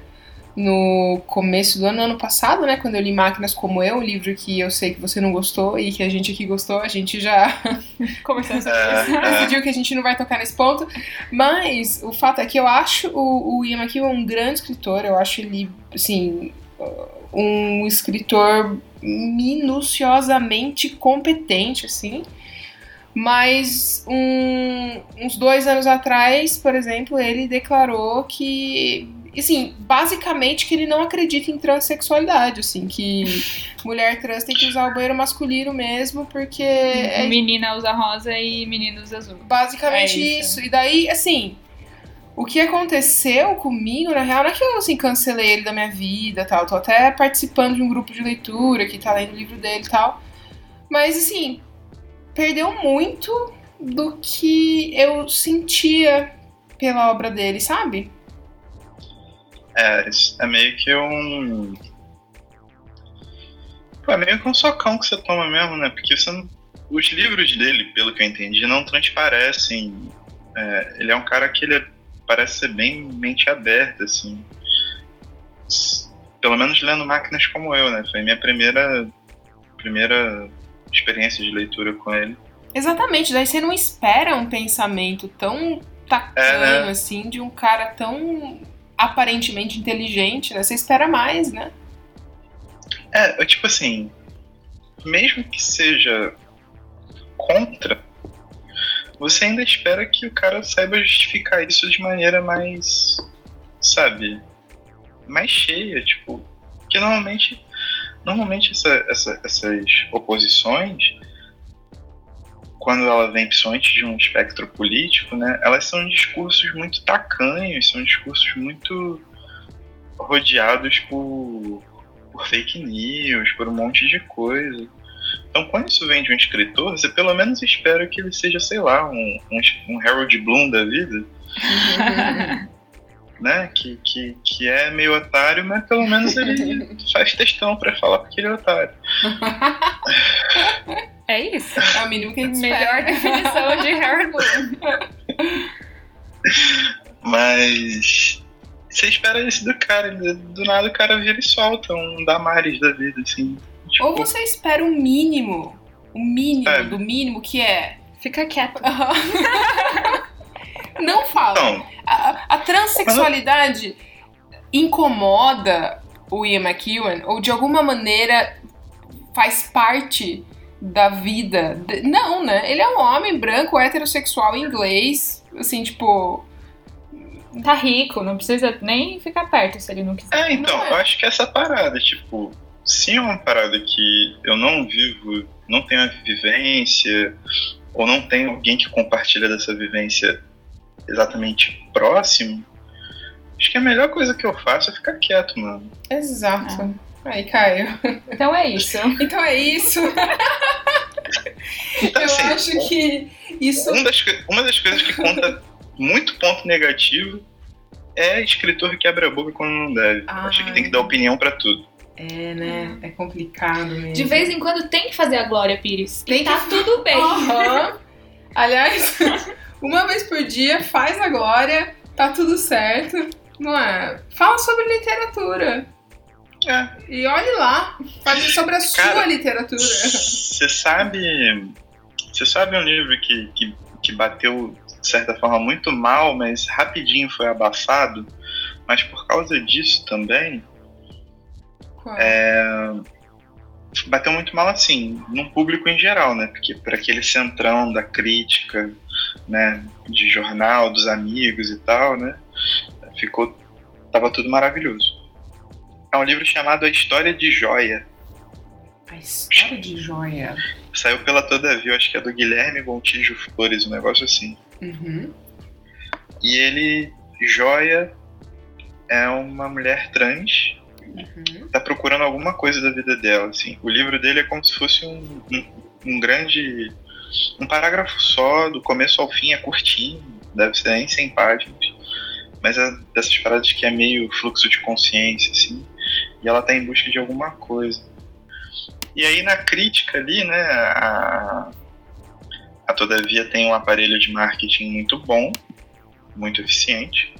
no começo do ano, ano passado, né? Quando eu li Máquinas Como Eu, um livro que eu sei que você não gostou e que a gente aqui gostou, a gente já Conversando sobre É, isso. é. decidiu que a gente não vai tocar nesse ponto. Mas o fato é que eu acho o, o Ian McEwan um grande escritor, eu acho ele, assim, um escritor minuciosamente competente, assim. Mas um- uns dois anos atrás, por exemplo, ele declarou que, assim, basicamente que ele não acredita em transexualidade, assim, que mulher trans tem que usar o banheiro masculino mesmo, porque é Menina usa rosa e menino usa azul. basicamente É isso. isso. E daí, assim, o que aconteceu comigo, na real, não é que eu assim, cancelei ele da minha vida e tal. Tô até participando de um grupo de leitura que tá lendo o livro dele e tal. Mas, assim, perdeu muito do que eu sentia pela obra dele, sabe? É, é meio que um. Pô, é meio que um socão que você toma mesmo, né? Porque você não- os livros dele, pelo que eu entendi, não transparecem. É, ele é um cara que ele é- parece ser bem mente aberta, assim. Pelo menos lendo máquinas como eu, né? Foi minha primeira, primeira experiência de leitura com ele. Exatamente, daí você não espera um pensamento tão tacanho, É, né? assim, de um cara tão aparentemente inteligente, né? Você espera mais, né? É, tipo assim, mesmo que seja contra, você ainda espera que o cara saiba justificar isso de maneira mais, sabe, mais cheia, tipo, que normalmente, normalmente essa- essa- essas oposições, quando ela vem principalmente de um espectro político, né, elas são discursos muito tacanhos, são discursos muito rodeados por por fake news, por um monte de coisa. Então, quando isso vem de um escritor, você pelo menos espera que ele seja, sei lá, um, um, um Harold Bloom da vida, né? Que, que, que é meio otário, mas pelo menos ele faz textão pra falar porque ele é otário. É isso. É o mínimo que a gente Melhor definição de Harold Bloom. Mas você espera isso do cara, e do nada o cara vira e solta um Damares da vida, assim. Tipo, Ou você espera o mínimo, o mínimo É. do mínimo, que é. Fica quieto. Não fala. Então, A, a transexualidade incomoda o Ian McEwan ou de alguma maneira faz parte da vida. Não, né? Ele é um homem branco, heterossexual inglês. Assim, tipo. Tá rico, não precisa nem ficar perto se ele não quiser. É, então, Não é. eu acho que essa parada, tipo, se é uma parada que eu não vivo, não tenho a vivência, ou não tenho alguém que compartilha dessa vivência exatamente próximo, acho que a melhor coisa que eu faço é ficar quieto, mano. Exato. Aí, Caio. Então é isso. Então é isso. Então, Eu assim, acho que isso. um das uma das coisas que conta muito ponto negativo é escritor que quebra a boca quando não deve. Ah. Acho que tem que dar opinião pra tudo. É, né? É complicado mesmo. De vez em quando tem que fazer a Glória Pires. Tem e tá que- tudo bem. Aham. Aliás, uma vez por dia, faz a glória, tá tudo certo, não é? Fala sobre literatura. É, E olhe lá, fale sobre a sua Cara, literatura. Você sabe. Você sabe um livro que, que, que bateu, de certa forma, muito mal, mas rapidinho foi abafado, mas por causa disso também, Qual? é, bateu muito mal assim, num público em geral, né? Porque para aquele centrão da crítica, né? De jornal, dos amigos e tal, né? Ficou. Tava tudo maravilhoso. É um livro chamado A História de Joia. A história de joia. Saiu pela Todavia, acho que é do Guilherme Gontijo Flores, um negócio assim. Uhum. E ele, Joia, é uma mulher trans, Uhum. tá procurando alguma coisa da vida dela, assim. O livro dele é como se fosse um, um, um grande... Um parágrafo só, do começo ao fim, é curtinho, deve ser nem 100 páginas. Mas é dessas paradas que é meio fluxo de consciência, assim. E ela tá em busca de alguma coisa. E aí na crítica ali, né, a, a Todavia tem um aparelho de marketing muito bom, muito eficiente.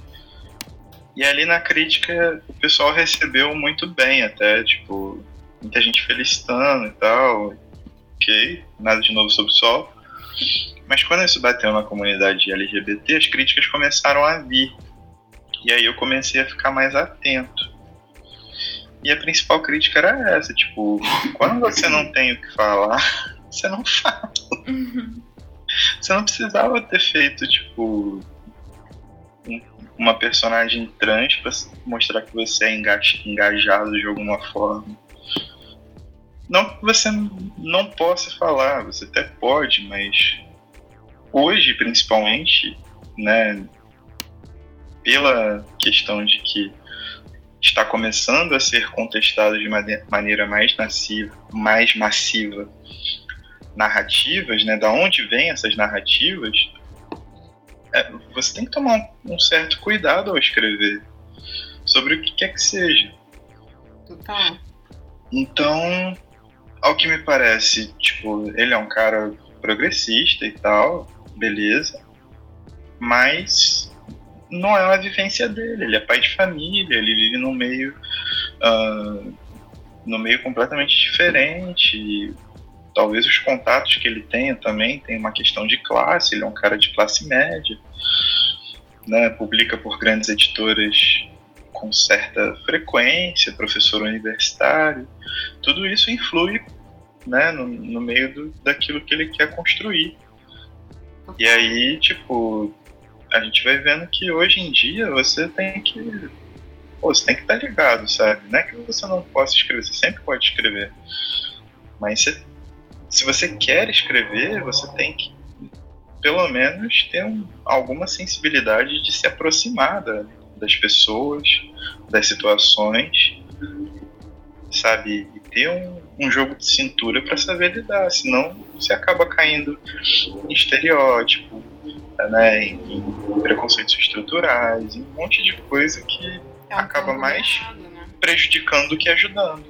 E ali na crítica o pessoal recebeu muito bem até, tipo, muita gente felicitando e tal. Ok, nada de novo sob o sol. Mas quando isso bateu na comunidade LGBT, as críticas começaram a vir. E aí eu comecei a ficar mais atento. E a principal crítica era essa, tipo, quando você não tem o que falar, você não fala. Você não precisava ter feito, tipo, um- uma personagem trans pra mostrar que você é enga- engajado de alguma forma. Não que você não possa falar, você até pode, mas hoje, principalmente, né, pela questão de que está começando a ser contestado de mane- maneira mais massiva, mais massiva narrativas, né, da onde vêm essas narrativas, é, você tem que tomar um, um certo cuidado ao escrever sobre o que quer que seja. Total. Então, ao que me parece, tipo, ele é um cara progressista e tal, beleza, mas não é uma vivência dele. Ele é pai de família, ele vive num meio, num meio completamente diferente. e talvez os contatos que ele tenha também tem uma questão de classe. Ele é um cara de classe média, né? Publica por grandes editoras com certa frequência, professor universitário tudo isso influi né, no, no meio do, daquilo que ele quer construir. E aí, tipo, a gente vai vendo que hoje em dia você tem que. Pô, você tem que estar ligado, sabe? Não é que você não possa escrever, você sempre pode escrever. Mas se você quer escrever, você tem que, pelo menos, ter um- alguma sensibilidade de se aproximar da- das pessoas, das situações, sabe? E ter um, um jogo de cintura para saber lidar, senão você acaba caindo em estereótipo, né? Em, em preconceitos estruturais, em um monte de coisa que É um Acaba mais- né? prejudicando do que ajudando.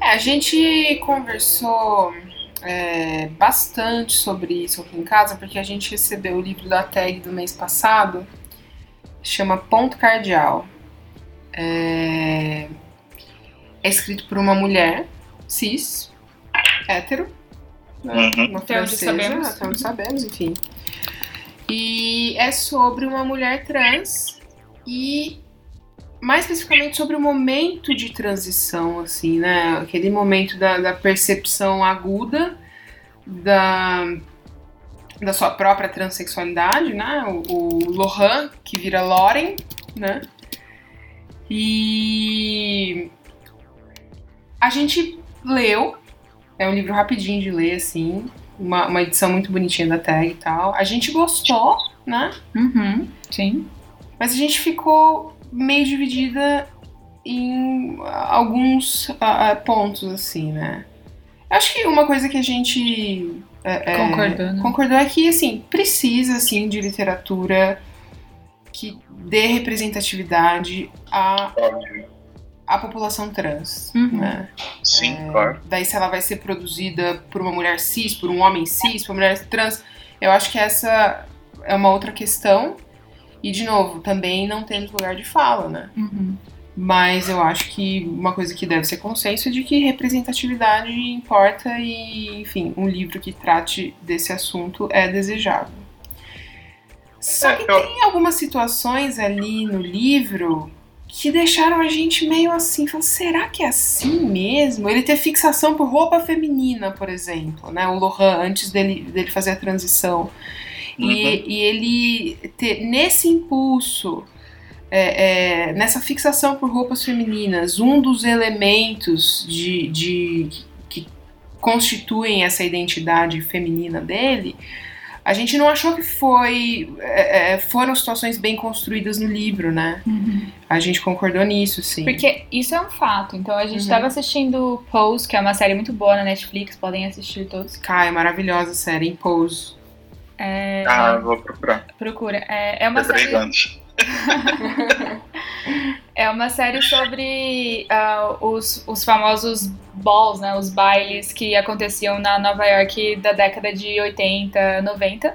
É, a gente conversou é, bastante sobre isso aqui em casa, porque a gente recebeu o livro da tag do mês passado, chama Ponto Cardial. É, é escrito por uma mulher cis, hétero, né? Uhum. uma Até onde francesa, sabemos. até onde sabemos, enfim. E é sobre uma mulher trans e mais especificamente sobre o momento de transição, assim, né? Aquele momento da, da percepção aguda da, da sua própria transexualidade, né? O, o Lohan, que vira Loren, né? E a gente leu, é um livro rapidinho de ler, assim, uma, uma edição muito bonitinha da tag e tal. A gente gostou, né? Uhum. Sim. Mas a gente ficou meio dividida em alguns ah, pontos, assim, né? Acho que uma coisa que a gente é, é, Concordou, né? concordou é que, assim, precisa, assim, de literatura que dê representatividade à, À população trans, Uhum. né? Sim, É, claro. Daí se ela vai ser produzida por uma mulher cis, por um homem cis, por uma mulher trans, eu acho que essa é uma outra questão. E, de novo, também não temos lugar de fala, né? Uhum. Mas eu acho que uma coisa que deve ser consenso é de que representatividade importa e, enfim, um livro que trate desse assunto é desejável. Só É, que tem algumas situações ali no livro que deixaram a gente meio assim, falando, será que é assim mesmo? Ele ter fixação por roupa feminina, por exemplo, né? O Lohan, antes dele, dele fazer a transição. Uhum. E, e ele ter nesse impulso, é, é, nessa fixação por roupas femininas, um dos elementos de, de que constituem essa identidade feminina dele, a gente não achou que foi é, é, foram situações bem construídas no livro, né? A gente concordou nisso, sim. Porque isso é um fato. Então a gente Uhum. tava assistindo Pose, que é uma série muito boa na Netflix, podem assistir todos. Kai, maravilhosa série, em Pose. É, Ah, vou procurar. Procura. É, é uma série. É uma série sobre ah, os, os famosos balls, né, os bailes que aconteciam na Nova York da década de 80, 90.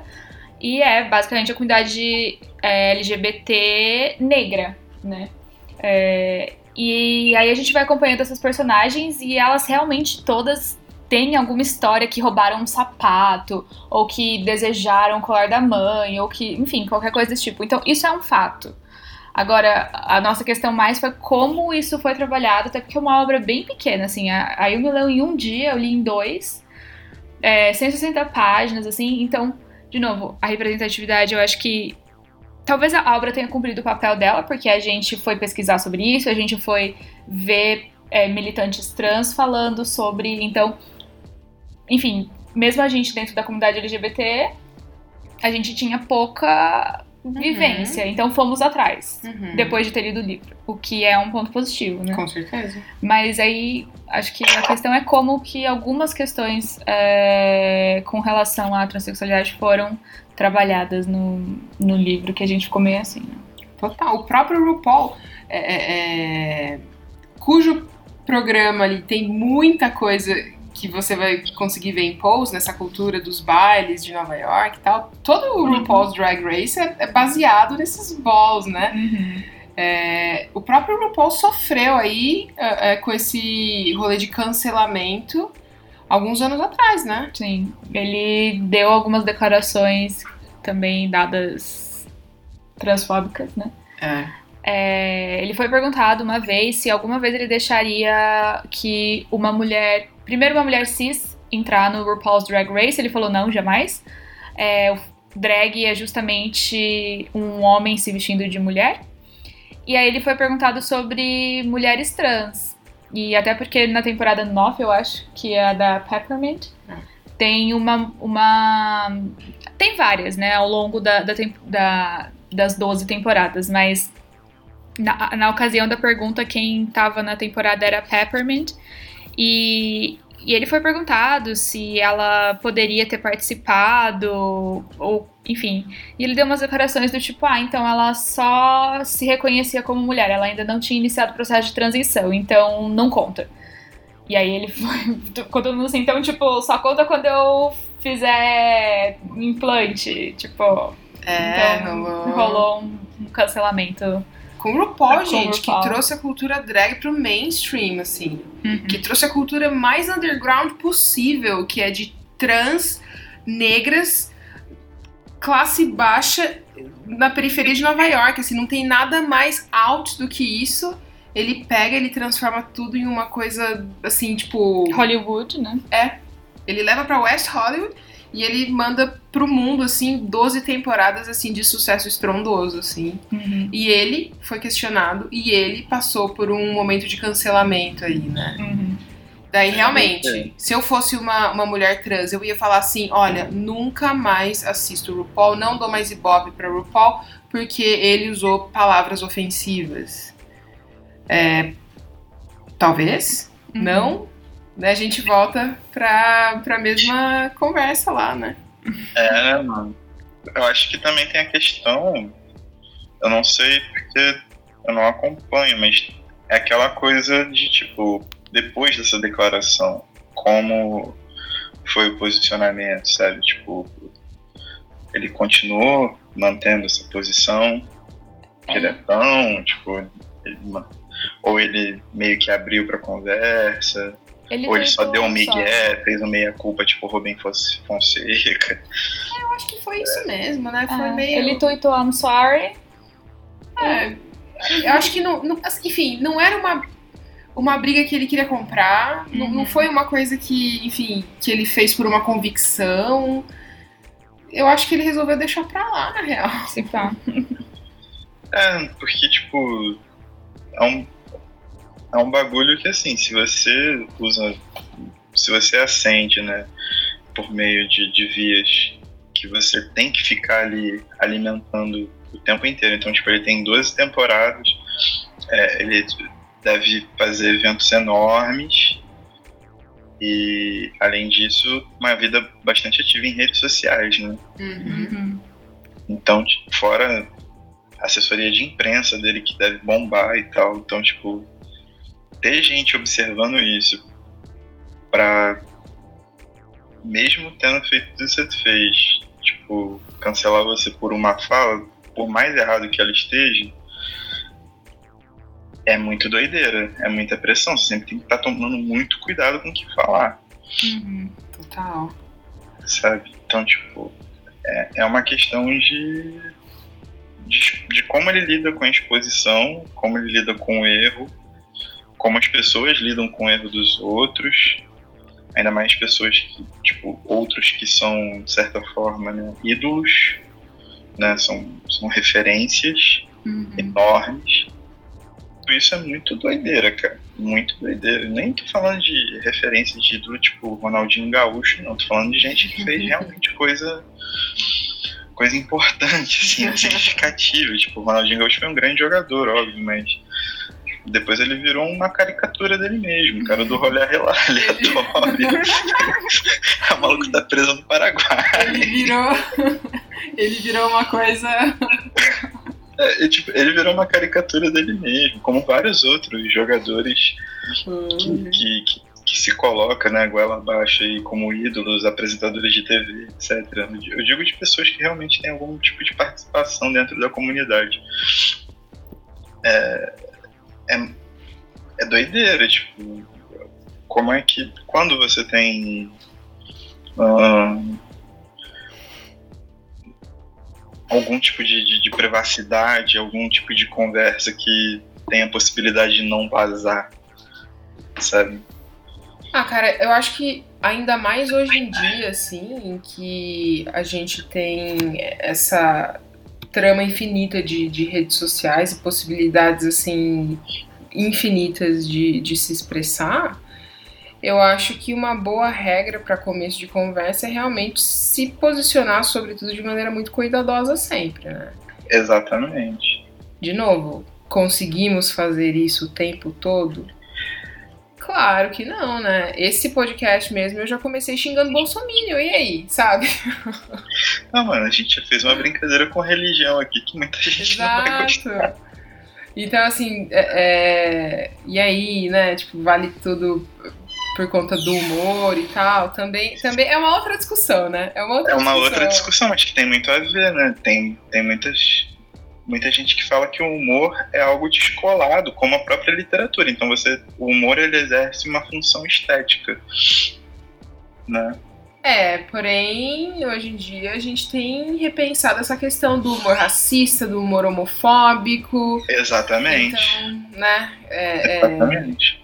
E é basicamente a comunidade é, LGBT negra, né? É, e aí a gente vai acompanhando essas personagens e elas realmente todas têm alguma história que roubaram um sapato, ou que desejaram o colar da mãe, ou que, enfim, qualquer coisa desse tipo. Então isso é um fato. Agora, a nossa questão mais foi como isso foi trabalhado, até porque é uma obra bem pequena, assim. A, a Yumi leu em um dia, eu li em dois, é, 160 páginas, assim. Então, de novo, a representatividade, eu acho que talvez a obra tenha cumprido o papel dela, porque a gente foi pesquisar sobre isso, a gente foi ver é, militantes trans falando sobre. Então, enfim, mesmo a gente dentro da comunidade LGBT, a gente tinha pouca vivência, então fomos atrás. Uhum. Depois de ter lido o livro, o que é um ponto positivo, né? Com certeza. Mas aí acho que a questão é como que algumas questões é, com relação à transexualidade foram trabalhadas no, no livro, que a gente ficou meio assim. Né? Total. O próprio RuPaul, é, é, é, cujo programa ali tem muita coisa que você vai conseguir ver em Pose, nessa cultura dos bailes de Nova York e tal. Todo o RuPaul's Drag Race é, é baseado nesses balls, né? É, o próprio RuPaul sofreu aí é, é, com esse rolê de cancelamento alguns anos atrás, né? Sim, ele deu algumas declarações também dadas transfóbicas, né? É. É, ele foi perguntado uma vez se alguma vez ele deixaria que uma mulher, primeiro uma mulher cis, entrar no RuPaul's Drag Race. Ele falou não, jamais. É, o drag é justamente um homem se vestindo de mulher. E aí ele foi perguntado sobre mulheres trans. E até porque na temporada 9, eu acho, que é a da Peppermint, É. tem uma, uma. Tem várias, né, ao longo da, da, da- das 12 temporadas, mas na, na ocasião da pergunta, quem tava na temporada era Peppermint. E, e ele foi perguntado se ela poderia ter participado, ou enfim. E ele deu umas declarações do tipo: ah, então ela só se reconhecia como mulher, ela ainda não tinha iniciado o processo de transição, então não conta. E aí ele foi. Ficou todo mundo assim, então, tipo, só conta quando eu fizer implante. Tipo, É, então rolou. rolou um um cancelamento. Com o RuPaul, o gente, RuPaul. que trouxe a cultura drag pro mainstream, assim. Uhum. Que trouxe a cultura mais underground possível, que é de trans, negras, classe baixa na periferia de Nova York, assim, não tem nada mais out do que isso. Ele pega, ele transforma tudo em uma coisa, assim, tipo... Hollywood, né? Ele leva pra West Hollywood e ele manda pro mundo, assim, 12 temporadas, assim, de sucesso estrondoso, assim. Uhum. E ele foi questionado e ele passou por um momento de cancelamento aí, né? Uhum. Daí, É, realmente, é. se eu fosse uma, uma mulher trans, eu ia falar assim: olha, nunca mais assisto o RuPaul, não dou mais ibope pra RuPaul, porque ele usou palavras ofensivas. É, talvez, Uhum. não. Né, a gente volta pra, pra mesma conversa lá, né? É, mano? Eu acho que também tem a questão. Eu não sei porque eu não acompanho, mas é aquela coisa de tipo, depois dessa declaração, como foi o posicionamento, sabe? Tipo, ele continuou mantendo essa posição diretão, tipo, ele ou ele meio que abriu pra conversa, Ele ou ele só deu um só. migué, fez um meia-culpa, tipo Rubem Fons- Fonseca. Eu acho que foi isso mesmo, né? Foi Ah, meio. Ele tweetou I'm sorry. É, eu acho que não, não- assim, enfim, não era uma, uma briga que ele queria comprar, não, não Uhum. foi uma coisa que, enfim, que ele fez por uma convicção. Eu acho que ele resolveu deixar pra lá, na real. Se pá. É, porque, tipo, é um, é um bagulho que, assim, se você usa, se você acende, né, por meio de, de vias que você tem que ficar ali alimentando o tempo inteiro. Então, tipo, ele tem 12 temporadas, é, ele deve fazer eventos enormes e, além disso, uma vida bastante ativa em redes sociais, né? Uhum. Então, tipo, fora a assessoria de imprensa dele que deve bombar e tal. Então, tipo, ter gente observando isso pra mesmo tendo feito tudo que você fez, tipo, cancelar você por uma fala, por mais errado que ela esteja, é muito doideira, é muita pressão. Você sempre tem que estar tomando muito cuidado com o que falar Uhum. Total. sabe? Então, tipo, é, é uma questão de, de, de como ele lida com a exposição, como ele lida com o erro, como as pessoas lidam com o erro dos outros, ainda mais pessoas que, tipo, outros que são, de certa forma, né, ídolos, né, são, são referências Uhum. enormes. Isso é muito doideira, cara. Muito doideira. Nem tô falando de referência de ídolo tipo Ronaldinho Gaúcho, não. Tô falando de gente que fez realmente coisa coisa importante, assim, significativa. Tipo, o Ronaldinho Gaúcho foi um grande jogador, óbvio, mas depois ele virou uma caricatura dele mesmo, o cara do rolê aleatório. o maluco tá preso no Paraguai. Ele virou. Ele virou uma coisa. É, tipo, ele virou uma caricatura dele mesmo, como vários outros jogadores que, que, que, que se coloca né, goela abaixo aí como ídolos, apresentadores de TV, etc. Eu digo de pessoas que realmente têm algum tipo de participação dentro da comunidade. É, é, é doideira, tipo, como é que quando você tem ahn, algum tipo de, de, de privacidade, algum tipo de conversa que tem a possibilidade de não vazar, sabe? Ah, cara, eu acho que ainda mais hoje em dia, assim, em que a gente tem essa trama infinita de, de redes sociais e possibilidades, assim, infinitas de, de se expressar, eu acho que uma boa regra para começo de conversa é realmente se posicionar, sobretudo, de maneira muito cuidadosa sempre, né? Exatamente. De novo, conseguimos fazer isso o tempo todo? Claro que não, né? Esse podcast mesmo eu já comecei xingando Bolsonaro, e aí, sabe? Não, mano, a gente já fez uma brincadeira com religião aqui que muita gente não vai gostar. Exato. Então, assim, é, é, e aí, né? Tipo, vale tudo por conta do humor e tal. Também, também é uma outra discussão, né? É uma outra É uma discussão. outra discussão, mas que tem muito a ver, né? Tem, tem muitas, muita gente que fala que o humor é algo descolado, como a própria literatura. Então você, o humor ele exerce uma função estética, né? É, porém, hoje em dia a gente tem repensado essa questão do humor racista, do humor homofóbico. Exatamente. Então, né? é- é, Exatamente.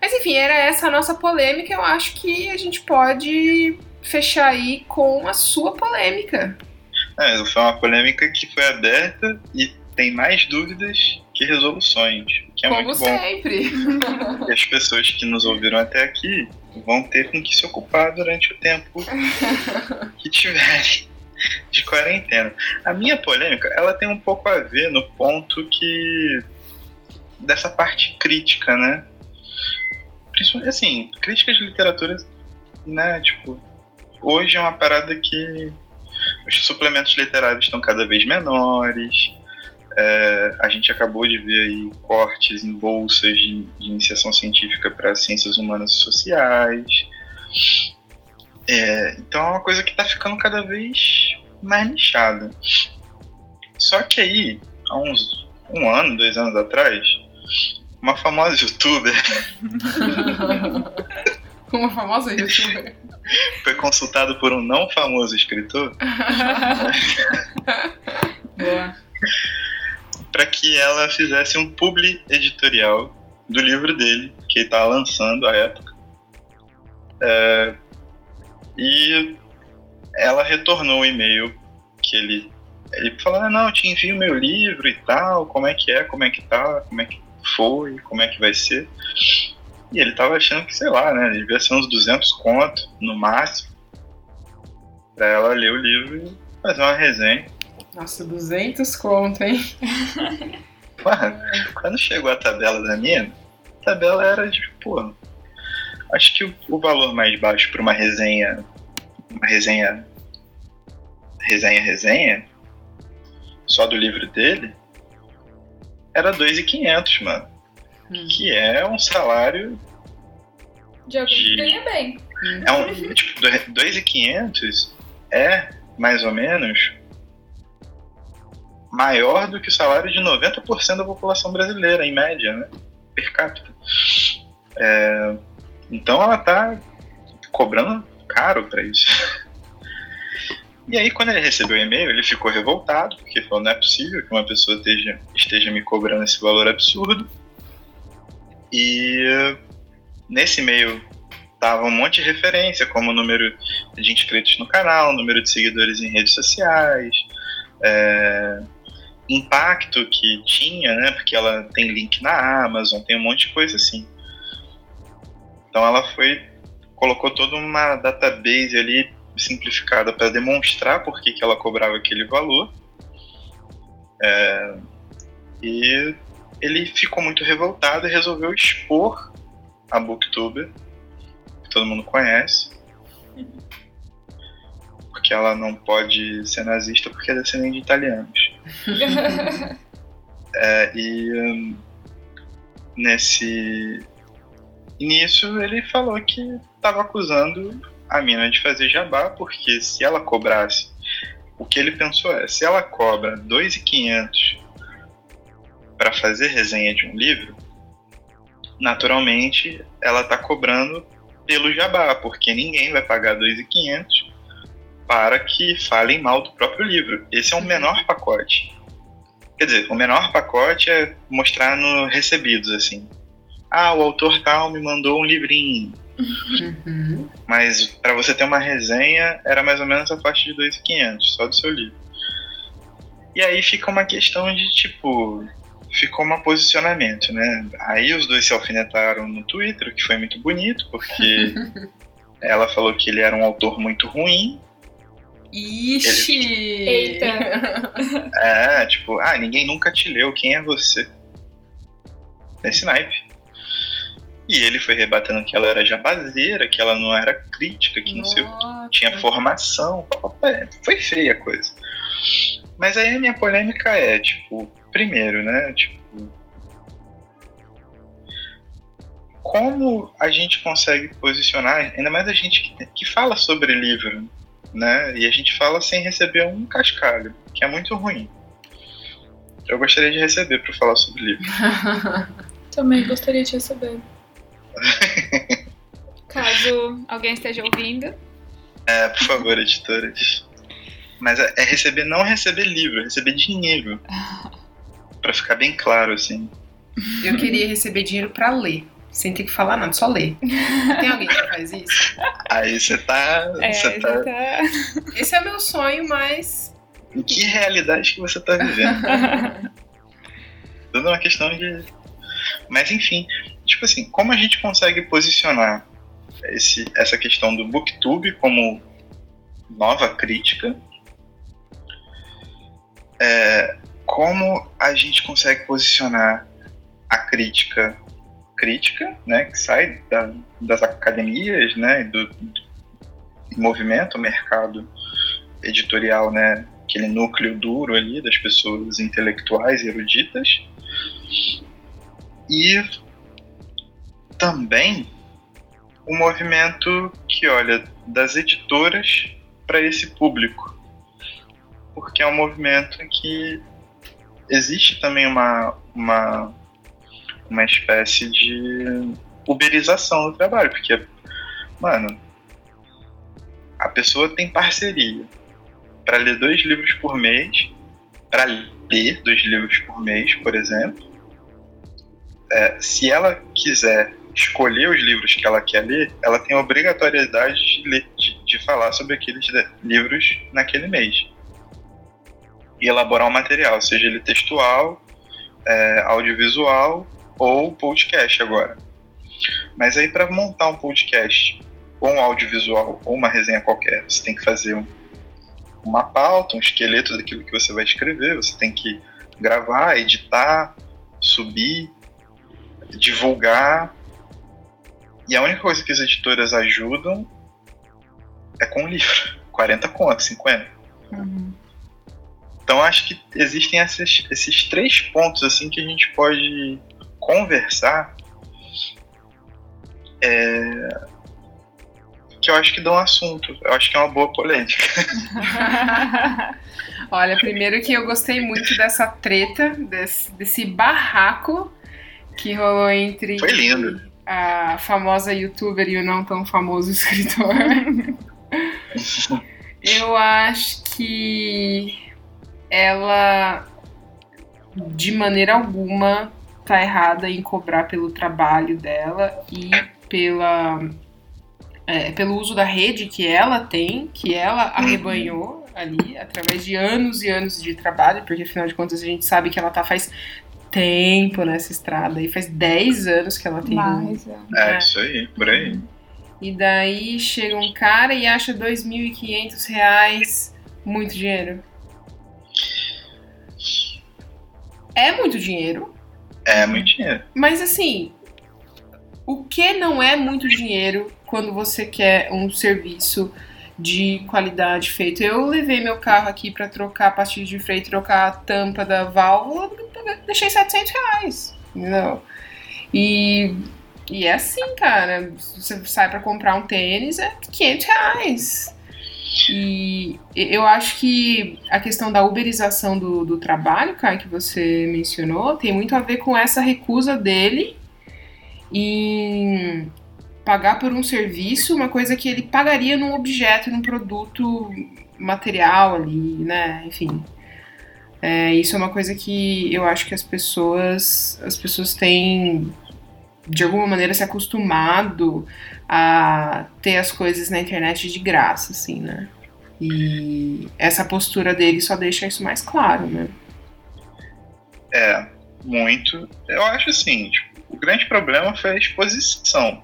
Mas enfim, era essa a nossa polêmica. Eu acho que a gente pode fechar aí com a sua polêmica. É, foi uma polêmica que foi aberta e tem mais dúvidas que resoluções, que é como muito bom. sempre. E as pessoas que nos ouviram até aqui vão ter com que se ocupar durante o tempo que tiverem de quarentena. A minha polêmica, ela tem um pouco a ver no ponto que dessa parte crítica, né? Principalmente assim, críticas de literatura, né, tipo, hoje é uma parada que os suplementos literários estão cada vez menores. É, a gente acabou de ver aí cortes em bolsas de, de iniciação científica para ciências humanas e sociais. É, então é uma coisa que está ficando cada vez mais nichada. Só que aí, há uns um ano, dois anos atrás, uma famosa youtuber Uma famosa youtuber. foi consultada por um não famoso escritor para que ela fizesse um publi editorial do livro dele, que ele estava lançando à época. É, e ela retornou o e-mail que ele. Ele falou, ah, não, eu te envio meu livro e tal, como é que é, como é que tá, como é que foi, como é que vai ser. E ele tava achando que, sei lá, né, devia ser uns 200 conto, no máximo, pra ela ler o livro e fazer uma resenha. Nossa, 200 conto, hein? Mano, quando chegou a tabela da minha, a tabela era de, pô, acho que o, valor mais baixo para uma resenha, uma resenha, resenha, resenha, só do livro dele, era 2.500, mano. Hum. Que é um salário, De alguém que ganha bem. é um, tipo, 2.500 é, mais ou menos, maior do que o salário de 90% da população brasileira, em média, né? Per capita. É, então ela tá cobrando caro pra isso. E aí, quando ele recebeu o e-mail, ele ficou revoltado, porque falou: não é possível que uma pessoa esteja, esteja me cobrando esse valor absurdo. E nesse e-mail tava um monte de referência, como o número de inscritos no canal, número de seguidores em redes sociais, é, impacto que tinha, né? Porque ela tem link na Amazon, tem um monte de coisa assim. Então ela foi colocou toda uma database ali simplificada para demonstrar por que, que ela cobrava aquele valor. É, e ele ficou muito revoltado e resolveu expor a Booktuber, que todo mundo conhece. Porque ela não pode ser nazista porque é descendente de italianos. É, e hum, nesse início ele falou que estava acusando a mina de fazer jabá, porque se ela cobrasse, o que ele pensou é, se ela cobra 2.500 para fazer resenha de um livro, naturalmente ela está cobrando pelo jabá, porque ninguém vai pagar 2.500 para que falem mal do próprio livro. Esse é o menor pacote. Quer dizer, o menor pacote é mostrar no recebidos, assim. Ah, o autor tal me mandou um livrinho. Uhum. Mas para você ter uma resenha, era mais ou menos a faixa de 2.500, só do seu livro. E aí fica uma questão de tipo. Ficou um posicionamento, né? Aí os dois se alfinetaram no Twitter, o que foi muito bonito, porque ela falou que ele era um autor muito ruim. Ixi! Eita. É, tipo, ah, ninguém nunca te leu, quem é você? Nesse naipe. E ele foi rebatendo que ela era jabazeira, que ela não era crítica, que não sei o que, tinha formação. papapá. Foi feia a coisa. Mas aí a minha polêmica é, tipo, primeiro, né? Tipo. Como a gente consegue posicionar, ainda mais a gente que, que fala sobre livro, né? E a gente fala sem receber um cascalho, que é muito ruim. Eu gostaria de receber para falar sobre livro. Também gostaria de receber. Caso alguém esteja ouvindo. É, por favor, editoras. Mas é, é receber, não receber livro, é receber dinheiro. Pra ficar bem claro, assim. Eu queria receber dinheiro pra ler. Sem ter que falar nada, só ler. Tem alguém que faz isso? Aí você tá. É, você tá. tá. Esse é meu sonho, mas. Em que realidade que você tá vivendo? Tudo é uma questão de. Mas enfim, tipo assim, como a gente consegue posicionar esse, essa questão do Booktube como nova crítica? É, como a gente consegue posicionar a crítica crítica, né, que sai da- das academias, né, do, do movimento, mercado editorial, né, aquele núcleo duro ali das pessoas intelectuais eruditas, e também o movimento que olha das editoras para esse público, porque é um movimento que existe também uma, uma, uma espécie de uberização do trabalho, porque, mano, a pessoa tem parceria para ler dois livros por mês, para ler dois livros por mês, por exemplo. É, se ela quiser escolher os livros que ela quer ler, ela tem a obrigatoriedade de, ler, de, de falar sobre aqueles livros naquele mês. E elaborar um material, seja ele textual, é, audiovisual ou podcast agora. Mas aí para montar um podcast, ou um audiovisual, ou uma resenha qualquer, você tem que fazer um, uma pauta, um esqueleto daquilo que você vai escrever, você tem que gravar, editar, subir, divulgar. E a única coisa que as editoras ajudam é com o livro. 40 contos, 50. Uhum. Então acho que existem esses, esses três pontos assim que a gente pode conversar é, que eu acho que dão assunto. Eu acho que é uma boa polêmica. Olha, primeiro que eu gostei muito dessa treta, desse, desse barraco que rolou entre Foi lindo. a famosa youtuber e o não tão famoso escritor. Eu acho que ela, de maneira alguma, tá errada em cobrar pelo trabalho dela e pela, é, pelo uso da rede que ela tem, que ela arrebanhou ali, através de anos e anos de trabalho, porque afinal de contas a gente sabe que ela tá faz tempo nessa estrada, e faz 10 anos que ela tem Mas, é. É, É. isso aí, por aí. E daí chega um cara e acha 2.500 reais muito dinheiro. É muito dinheiro, É muito dinheiro. mas assim, o que não é muito dinheiro quando você quer um serviço de qualidade feito? Eu levei meu carro aqui pra trocar a pastilha de freio, trocar a tampa da válvula, deixei 700 reais, entendeu? E e é assim, cara. Você sai pra comprar um tênis, é 500 reais. E eu acho que a questão da uberização do, do trabalho, que você mencionou, tem muito a ver com essa recusa dele em pagar por um serviço, uma coisa que ele pagaria num objeto, num produto material ali, né? Enfim. É, isso é uma coisa que eu acho que as pessoas as pessoas têm de alguma maneira se acostumado a ter as coisas na internet de graça, assim, né? E essa postura dele só deixa isso mais claro, né? É, muito. Eu acho assim, tipo, o grande problema foi a exposição.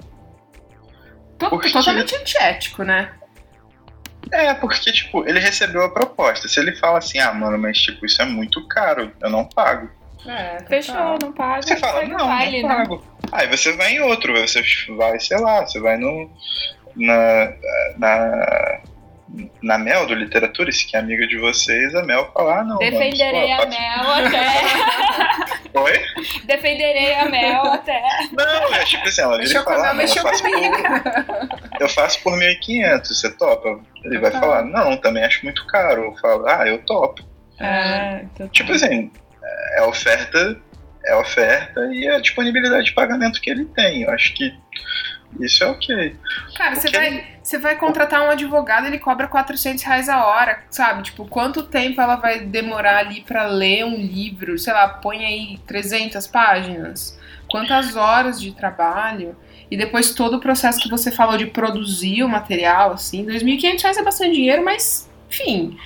To- Por quê? Totalmente antiético, né? É, porque, tipo, ele recebeu a proposta. Se ele fala assim, ah, mano, mas tipo, isso é muito caro, eu não pago. É, Fechou, não paga. Você fala, não, baile, não né? pago. Aí você vai em outro, você vai, sei lá, você vai no. Na. Na, na Mel do Literatura, esse que é amiga de vocês, a Mel fala, ah, não. mano, Defenderei pô, a faço- Mel até. Oi? Defenderei a Mel até. Não, é tipo assim, ela vira Mexeu e fala, ah, eu faço comigo. por, eu faço por 1.500, você topa? Ele vai Tá. falar, não, também acho muito caro. Eu falo, ah, eu topo. Ah, então tá. Tipo assim, é a oferta, é a oferta e a disponibilidade de pagamento que ele tem. Eu acho que isso é ok. Cara, você vai, você vai contratar um advogado, ele cobra 400 reais a hora, sabe? Tipo, quanto tempo ela vai demorar ali pra ler um livro? Sei lá, põe aí 300 páginas. Quantas horas de trabalho? E depois todo o processo que você falou de produzir o material, assim. 2.500 reais é bastante dinheiro, mas, enfim,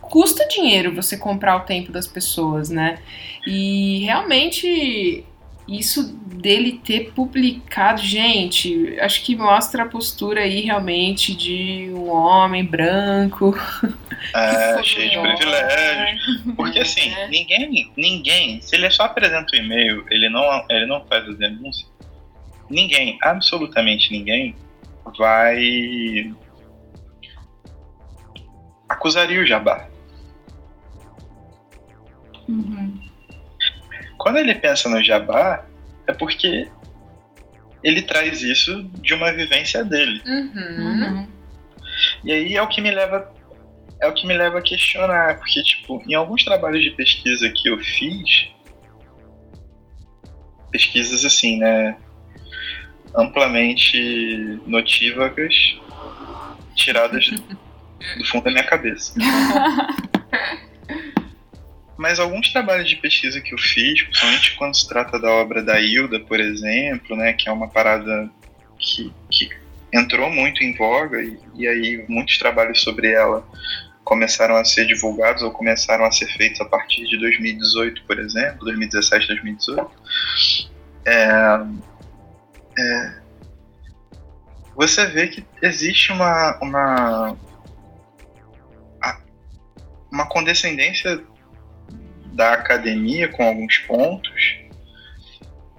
custa dinheiro você comprar o tempo das pessoas, né? E realmente isso dele ter publicado, gente, acho que mostra a postura aí realmente de um homem branco. É, cheio de privilégios. Porque assim, É. ninguém, ninguém, se ele só apresenta o e-mail, ele não, ele não faz a denúncia, ninguém, absolutamente ninguém, vai acusaria o Jabá. Uhum. Quando ele pensa no Jabá, é porque ele traz isso de uma vivência dele. Uhum. Uhum. E aí é o que me leva é o que me leva a questionar, porque tipo, em alguns trabalhos de pesquisa que eu fiz, pesquisas assim, né, amplamente notívagas, tiradas do fundo da minha cabeça. Mas alguns trabalhos de pesquisa que eu fiz, principalmente quando se trata da obra da Hilda, por exemplo, né, que é uma parada que, que entrou muito em voga e, e aí muitos trabalhos sobre ela começaram a ser divulgados ou começaram a ser feitos a partir de 2018, por exemplo, 2017, 2018. É, é, você vê que existe uma, uma, uma condescendência da academia com alguns pontos,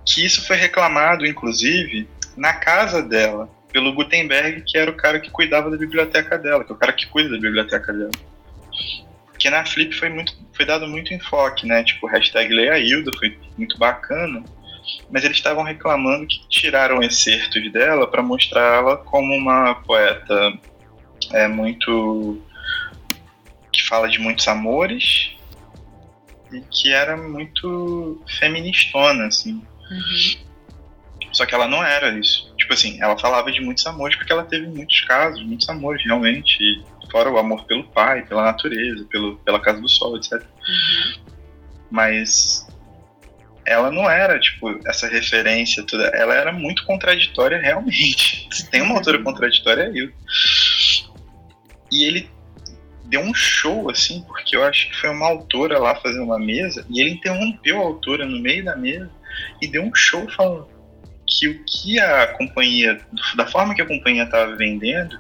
que isso foi reclamado, inclusive, na casa dela, pelo Gutenberg, que era o cara que cuidava da biblioteca dela, que é o cara que cuida da biblioteca dela. Que na Flip foi, muito, foi dado muito enfoque, né? Tipo, hashtag Leia Hilda, foi muito bacana. Mas eles estavam reclamando que tiraram excertos dela para mostrá-la como uma poeta é, muito. Fala de muitos amores e que era muito feministona, assim. Uhum. Só que ela não era isso. Tipo assim, ela falava de muitos amores porque ela teve muitos casos, muitos amores, realmente. E fora o amor pelo pai, pela natureza, pelo, pela casa do sol, etc. Mas ela não era, tipo, essa referência toda. Ela era muito contraditória, realmente. Se tem uma autora contraditória, é eu. E ele deu um show, assim, porque eu acho que foi uma autora lá fazendo uma mesa, e ele interrompeu a autora no meio da mesa e deu um show falando que o que a companhia, da forma que a companhia estava vendendo,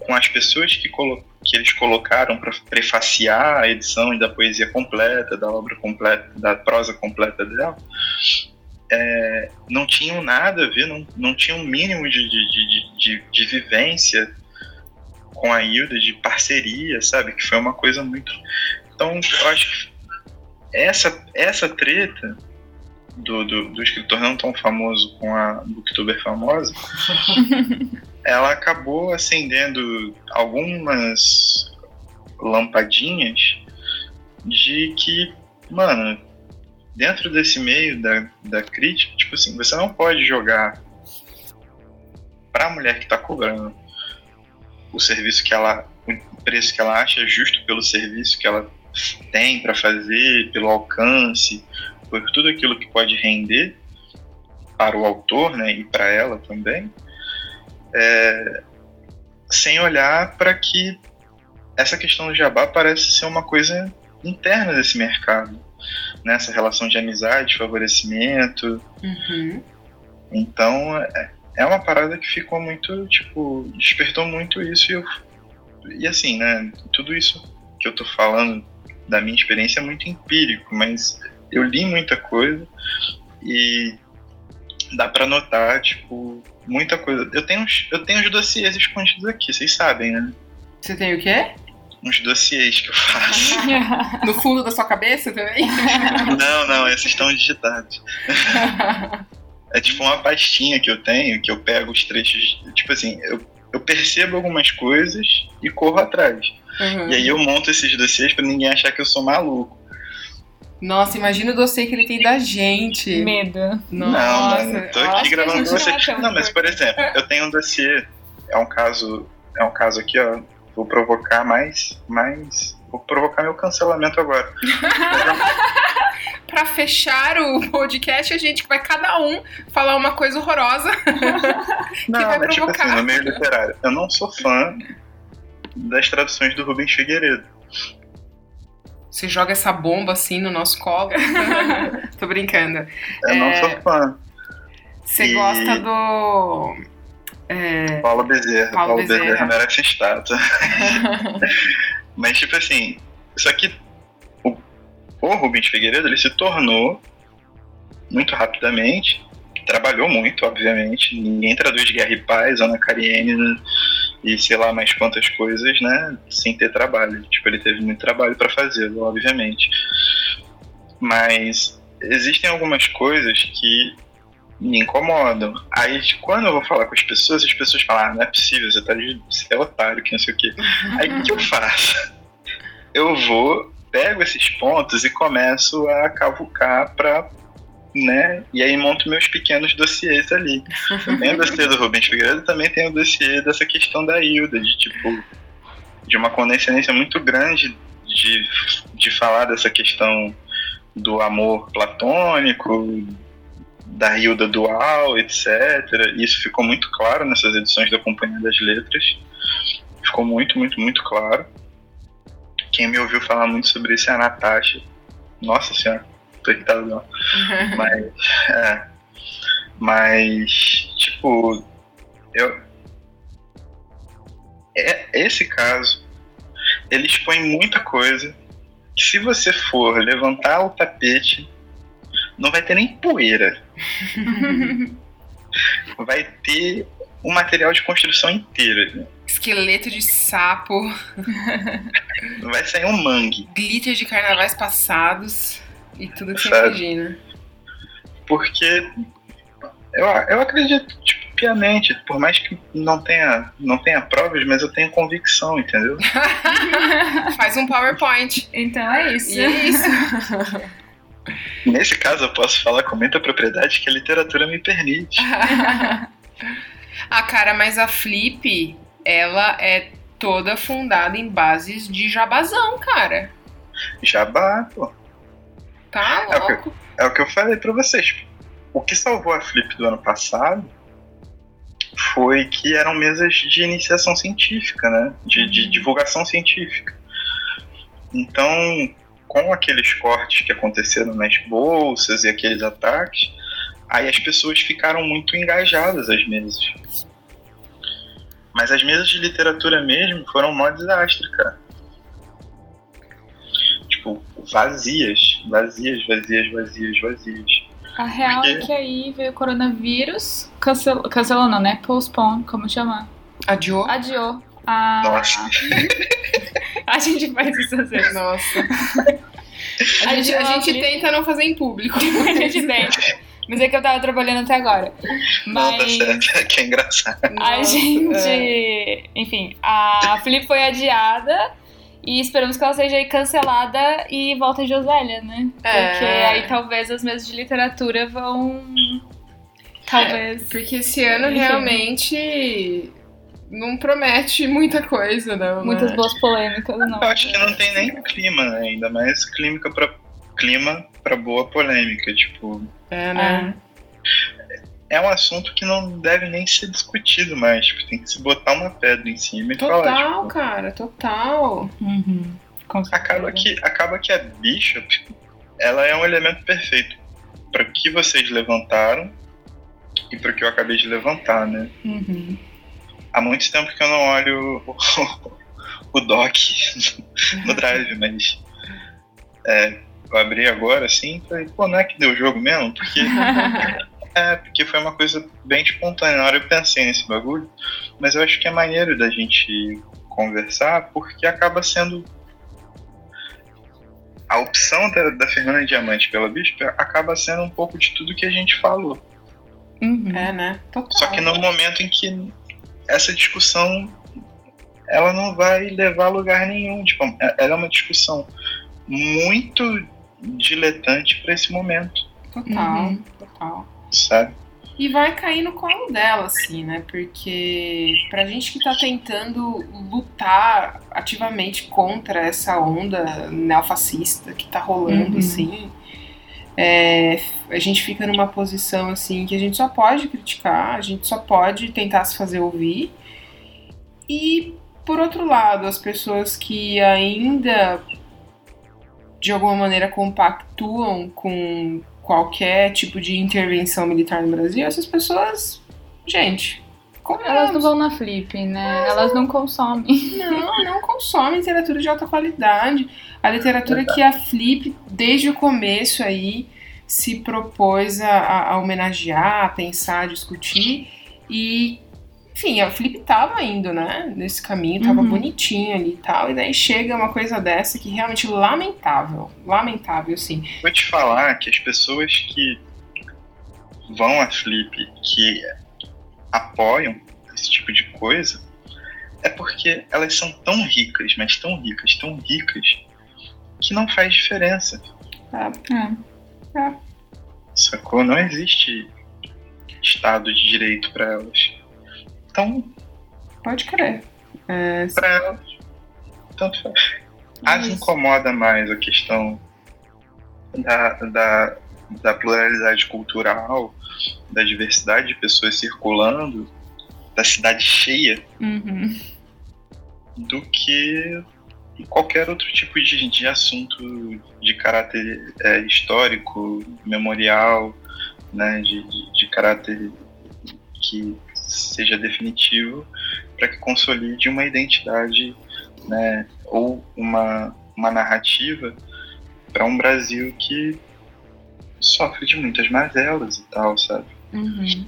com as pessoas que, que eles colocaram para prefaciar a edição da poesia completa, da obra completa, da prosa completa dela, é, não tinham nada a ver, não, não tinham um mínimo de, de, de, de, de vivência com a Hilda, de parceria, sabe? Que foi uma coisa muito. Então, eu acho que essa, essa treta do, do, do escritor não tão famoso com a booktuber famosa, ela acabou acendendo algumas lampadinhas de que, mano, dentro desse meio da, da crítica, tipo assim, você não pode jogar pra mulher que tá cobrando o serviço que ela, o preço que ela acha justo pelo serviço que ela tem para fazer, pelo alcance, por tudo aquilo que pode render para o autor, né, e para ela também, é, sem olhar para que essa questão do jabá parece ser uma coisa interna desse mercado, nessa relação de amizade, favorecimento. Uhum. Então é, é uma parada que ficou muito, tipo, despertou muito isso e eu, e assim, né, tudo isso que eu tô falando da minha experiência é muito empírico, mas eu li muita coisa e dá para notar, tipo, muita coisa. Eu tenho, uns- eu tenho os dossiês escondidos aqui, vocês sabem, né? Você tem o quê? Uns dossiês que eu faço. No fundo da sua cabeça também? não, não, esses estão digitados. É tipo uma pastinha que eu tenho, que eu pego os trechos. Tipo assim, eu, eu percebo algumas coisas e corro atrás. Uhum. E aí eu monto esses dossiês pra ninguém achar que eu sou maluco. Nossa, imagina o dossiê que ele tem da gente. Medo. não, Nossa. mano, eu tô aqui gravando com não vocês. tão Não, mas por exemplo, eu tenho um dossiê. É um caso. É um caso aqui, ó. Vou provocar mais. mais vou provocar meu cancelamento agora. Pra fechar o podcast, a gente vai cada um falar uma coisa horrorosa. Não, vai tipo provocar. assim, no meio literário. Eu não sou fã das traduções do Rubens Figueiredo. Você joga essa bomba assim no nosso colo. Tô brincando. Eu não É. sou fã. Você E- gosta do. É, Paulo Bezerra. Paulo Paulo, Bezerra. Bezerra merece estátua. Mas, tipo assim, só que o Rubens Figueiredo ele se tornou muito rapidamente, trabalhou muito, obviamente. Ninguém traduz Guerra e Paz, Ana Karenina e sei lá mais quantas coisas, né, sem ter trabalho. Tipo, ele teve muito trabalho para fazê-lo, obviamente. Mas existem algumas coisas que me incomodam. Aí, quando eu vou falar com as pessoas, as pessoas falam: ah, não é possível, você tá você é otário, que não sei o quê. Aí, o que eu faço? Eu vou, pego esses pontos e começo a cavucar pra. Né? E aí monto meus pequenos dossiês ali. Tenho o dossiê do Rubens Figueiredo também tenho o dossiê dessa questão da Hilda, de tipo, de uma condescendência muito grande de, de falar dessa questão do amor platônico, da Hilda dual, etc. Isso ficou muito claro nessas edições da Companhia das Letras. Ficou muito, muito, muito claro. Quem me ouviu falar muito sobre isso é a Natasha. Nossa senhora, tô irritado não. Mas, é. Mas, tipo, eu. É, esse caso, ele expõe muita coisa que se você for levantar o tapete, não vai ter nem poeira. Vai ter um material de construção inteiro. né? Esqueleto de sapo, Vai sair um mangue. glitter de carnavais passados e tudo que você imagina. Porque eu, eu acredito tipo, piamente, por mais que não tenha, não tenha provas, mas eu tenho convicção, entendeu? Faz um PowerPoint. Então é isso. E é isso. Nesse caso, eu posso falar com muita propriedade que a literatura me permite. ah, cara, mas a Flip, ela é toda fundada em bases de jabazão, cara. Jabá, pô. Tá É o que- louco. É o que eu falei pra vocês. O que salvou a Flip do ano passado foi que eram mesas de iniciação científica, né? De, de divulgação científica. Então, com aqueles cortes que aconteceram nas bolsas e aqueles ataques, aí as pessoas ficaram muito engajadas às mesas. Mas as mesas de literatura mesmo foram um mó desastre, cara. Tipo, vazias, vazias, vazias, vazias, vazias. A real Porque- é que aí veio o coronavírus, cancel... cancelou não, né? Postpone, como chamar? Adiou? Adiou. A... Nossa. a gente faz isso às vezes. Nossa. A gente, a gente tenta não fazer em público. a gente tenta. Mas é que eu tava trabalhando até agora. Não, tá Mas certo, que é engraçado. a Nossa, gente. é. Enfim, a Flip foi adiada. E esperamos que ela seja aí cancelada e volta a Josélia, né? Porque É. aí talvez as mesas de literatura vão. Talvez. Porque esse ano Enfim. É. realmente não promete muita coisa, não. Muitas né? boas polêmicas, não. Eu acho que não tem nem clima, né? ainda mais clima pra, clima pra boa polêmica. Tipo, É, né? é um assunto que não deve nem ser discutido mais. Tipo, tem que se botar uma pedra em cima e falar. Total, Tipo, cara, total. Uhum. Acaba, que, acaba que a Bishop ela é um elemento perfeito para o que vocês levantaram e para o que eu acabei de levantar, né? Uhum. Há muito tempo que eu não olho o, o doc no drive, mas é, eu abri agora assim e falei, pô, não é que deu jogo mesmo? Porque, é, porque foi uma coisa bem espontânea. Na hora eu pensei nesse bagulho, mas eu acho que é maneiro da gente conversar porque acaba sendo. A opção da, da Fernanda Diamante pela Bispo acaba sendo um pouco de tudo que a gente falou. Uhum. É, né? Total. Só que no momento em que essa discussão ela não vai levar a lugar nenhum. Tipo, ela é uma discussão muito diletante para esse momento, Total, Uhum. total. sabe? E vai cair no colo dela, assim, né? Porque pra gente que tá tentando lutar ativamente contra essa onda neofascista que tá rolando, Uhum. assim, é, a gente fica numa posição, assim, que a gente só pode criticar, a gente só pode tentar se fazer ouvir. E, por outro lado, as pessoas que ainda, de alguma maneira, compactuam com qualquer tipo de intervenção militar no Brasil, essas pessoas, gente, como Elas não vão na flip, né? Elas não consomem. não, não consomem literatura de alta qualidade. A literatura que a Flip, desde o começo aí, se propôs a, a- a homenagear, a pensar, a discutir. E, enfim, a Flip tava indo, né? Nesse caminho, tava Uhum. bonitinho ali e tal. E daí chega uma coisa dessa que realmente lamentável. Lamentável, sim. Vou te falar que as pessoas que vão a Flip, que apoiam esse tipo de coisa, é porque elas são tão ricas, mas tão ricas, tão ricas, que não faz diferença. É. Sacou? Não existe Estado de Direito para elas. Então, Pode crer. É, para elas, tanto faz. As Isso. incomoda mais a questão da, da, da pluralidade cultural, da diversidade de pessoas circulando, da cidade cheia, Uhum. do que qualquer outro tipo de, de assunto de caráter é, histórico, memorial, né, de, de, de caráter que seja definitivo para que consolide uma identidade né, ou uma, uma narrativa para um Brasil que sofre de muitas mazelas e tal, sabe? Uhum.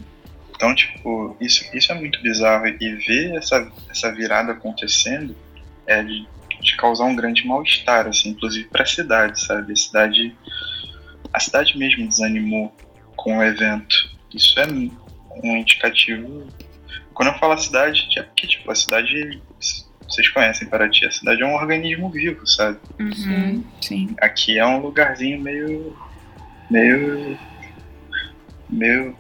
Então, tipo, isso, isso é muito bizarro. E ver essa, essa virada acontecendo é de, de causar um grande mal-estar, assim, inclusive pra cidade, sabe? A cidade, a cidade mesmo desanimou com o evento. Isso é um indicativo. Quando eu falo a cidade, é porque, tipo, a cidade, vocês conhecem Paraty, a cidade é um organismo vivo, sabe? Uhum. Sim. Aqui é um lugarzinho meio meio. meio.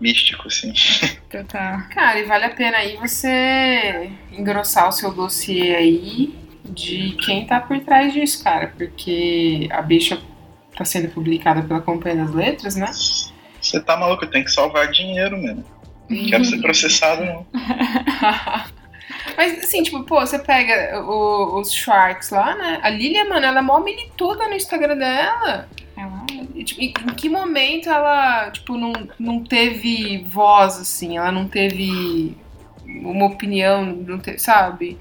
místico, assim. Total. Cara, e vale a pena aí você engrossar o seu dossiê aí de quem tá por trás disso, cara. Porque a bicha tá sendo publicada pela Companhia das Letras, né? Você tá maluco, tem que salvar dinheiro, mano. Não quero ser processado, não. Mas assim, tipo, pô, você pega o- os Sharks lá, né? A Lilia, mano, ela é mó milituda no Instagram dela. Ela- E, tipo, em em que momento ela, tipo, não, não teve voz, assim? Ela não teve uma opinião, não teve, sabe?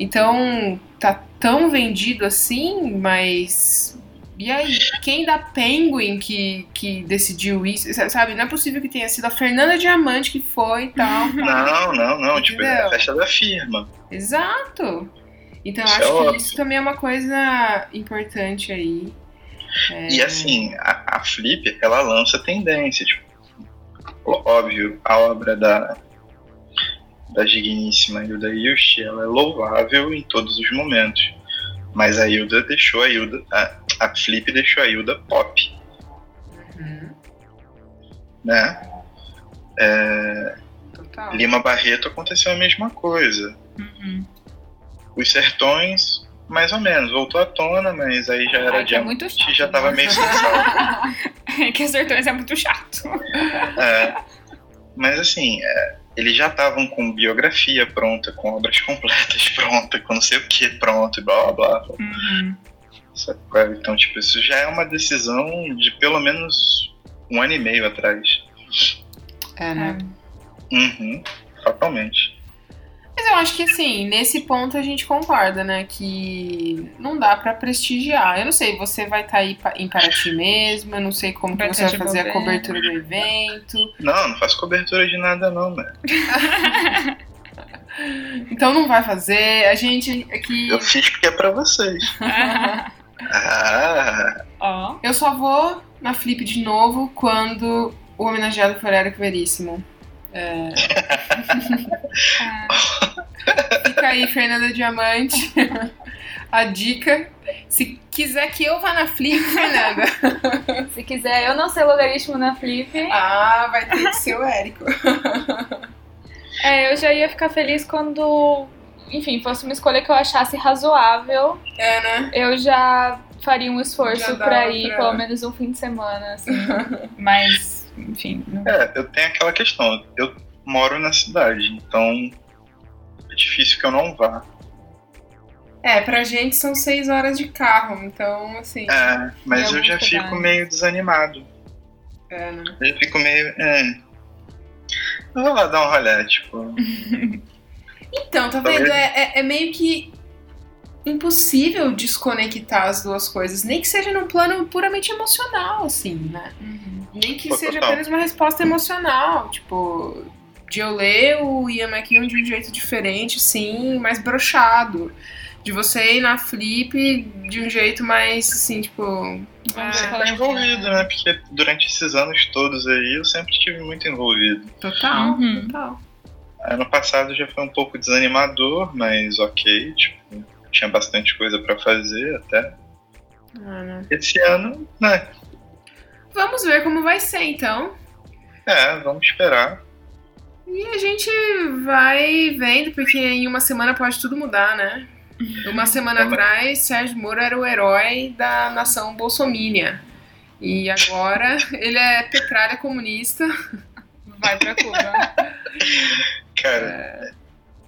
Então, tá tão vendido assim, mas... E aí, quem da Penguin que, que decidiu isso, sabe? Não é possível que tenha sido a Fernanda Diamante que foi e tal. Não, não, não. Tipo, é a Entendeu? festa da firma. Exato. Então, eu Isso é acho que óbvio. isso também é uma coisa importante aí. É, E assim, a, a Flip, ela lança tendência. Tipo, óbvio, a obra da, da digníssima Hilda Ilst, ela é louvável em todos os momentos. Mas a Hilda deixou a Hilda. A, a Flip deixou a Hilda pop, Uhum, né? É, total. Lima Barreto aconteceu a mesma coisa. Uhum. Os sertões, mais ou menos, voltou à tona, mas aí já era que é muito chato. já tava meio sem sal. É que Sertões é muito chato. É, mas assim, é, eles já estavam com biografia pronta, com obras completas pronta, com não sei o que pronto e blá blá blá. Uhum. Sacou? Então, tipo, isso já é uma decisão de pelo menos um ano e meio atrás. É, né? Uhum, fatalmente. Mas eu acho que assim, nesse ponto a gente concorda, né? Que não dá pra prestigiar. Eu não sei, você vai estar aí pa- em Paraty mesmo, eu não sei como que você tá vai fazer a bobeira. cobertura do evento. Não, não faço cobertura de nada não, mano. Então não vai fazer. A gente aqui. Eu fiz porque é pra vocês. Ah, Ó. Eu só vou na Flip de novo quando o homenageado for Érico Veríssimo. É, Ah, Fica aí, Fernanda Diamante. A dica. Se quiser que eu vá na Flip, Fernanda. se quiser, eu não sei logaritmo na Flip. Ah, vai ter que ser o Érico. É, eu já ia ficar feliz quando, enfim, fosse uma escolha que eu achasse razoável. É, né? Eu já faria um esforço pra ir pra- pelo menos um fim de semana, assim. Mas, enfim. não- é, eu tenho aquela questão. Eu moro na cidade, então é difícil que eu não vá. É, pra gente são seis horas de carro, então, assim. É, mas eu já fico meio desanimado. É, né? Eu já fico meio. É. Eu vou lá dar um rolê, tipo. Então, tá vendo? É, é- é meio que impossível desconectar as duas coisas, nem que seja num plano puramente emocional, assim, né? Uhum. Nem que Pô, seja total. apenas uma resposta emocional, tipo, de eu ler o Ian McKeown de um jeito diferente, sim, mais brochado. De você ir na flip de um jeito mais, assim, tipo. Ver ah, Tá envolvido, né? Porque durante esses anos todos aí eu sempre estive muito envolvido. total, Uhum. total. Ano passado já foi um pouco desanimador, mas ok, tipo, tinha bastante coisa pra fazer até. Ah, né? Esse ano, né? Vamos ver como vai ser, então. É, vamos esperar. E a gente vai vendo, porque em uma semana pode tudo mudar, né? Uma semana atrás, Sérgio Moro era o herói da nação bolsomínia. E agora ele é petralha comunista. Vai pra Cuba. Cara,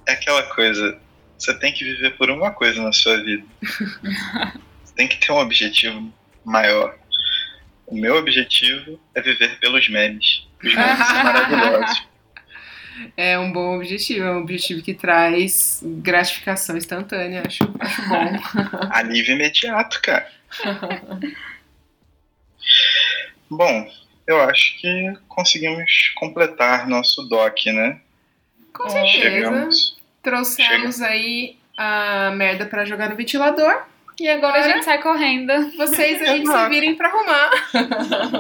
é aquela coisa. Você tem que viver por uma coisa na sua vida. Você tem que ter um objetivo maior. O meu objetivo é viver pelos memes. Os memes são maravilhosos. É um bom objetivo, é um objetivo que traz gratificação instantânea, acho, acho bom. Alívio imediato, cara. Bom, eu acho que conseguimos completar nosso doc, né? Com certeza. Chegamos. Trouxemos aí a merda pra jogar no ventilador. E Agora agora a gente sai correndo. vocês aí se virem pra arrumar.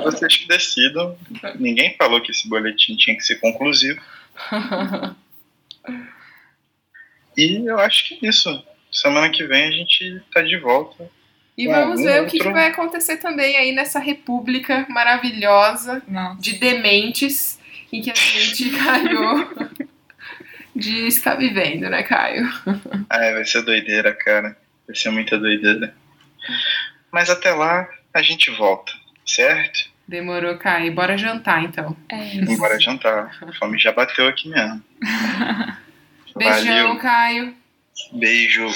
Vocês que decidam. Ninguém falou que esse boletim tinha que ser conclusivo. E eu acho que é isso. Semana que vem a gente tá de volta. E vamos ver o que, que vai acontecer também aí nessa república maravilhosa Não. de dementes em que a gente calhou de estar vivendo, né, Caio? Ai, vai ser doideira, cara. Vai ser muita doideira. Mas até lá a gente volta, certo? Demorou, Caio. Bora jantar, então. É isso. Embora jantar. A fome já bateu aqui mesmo. Beijão, Valeu. Caio. Beijo.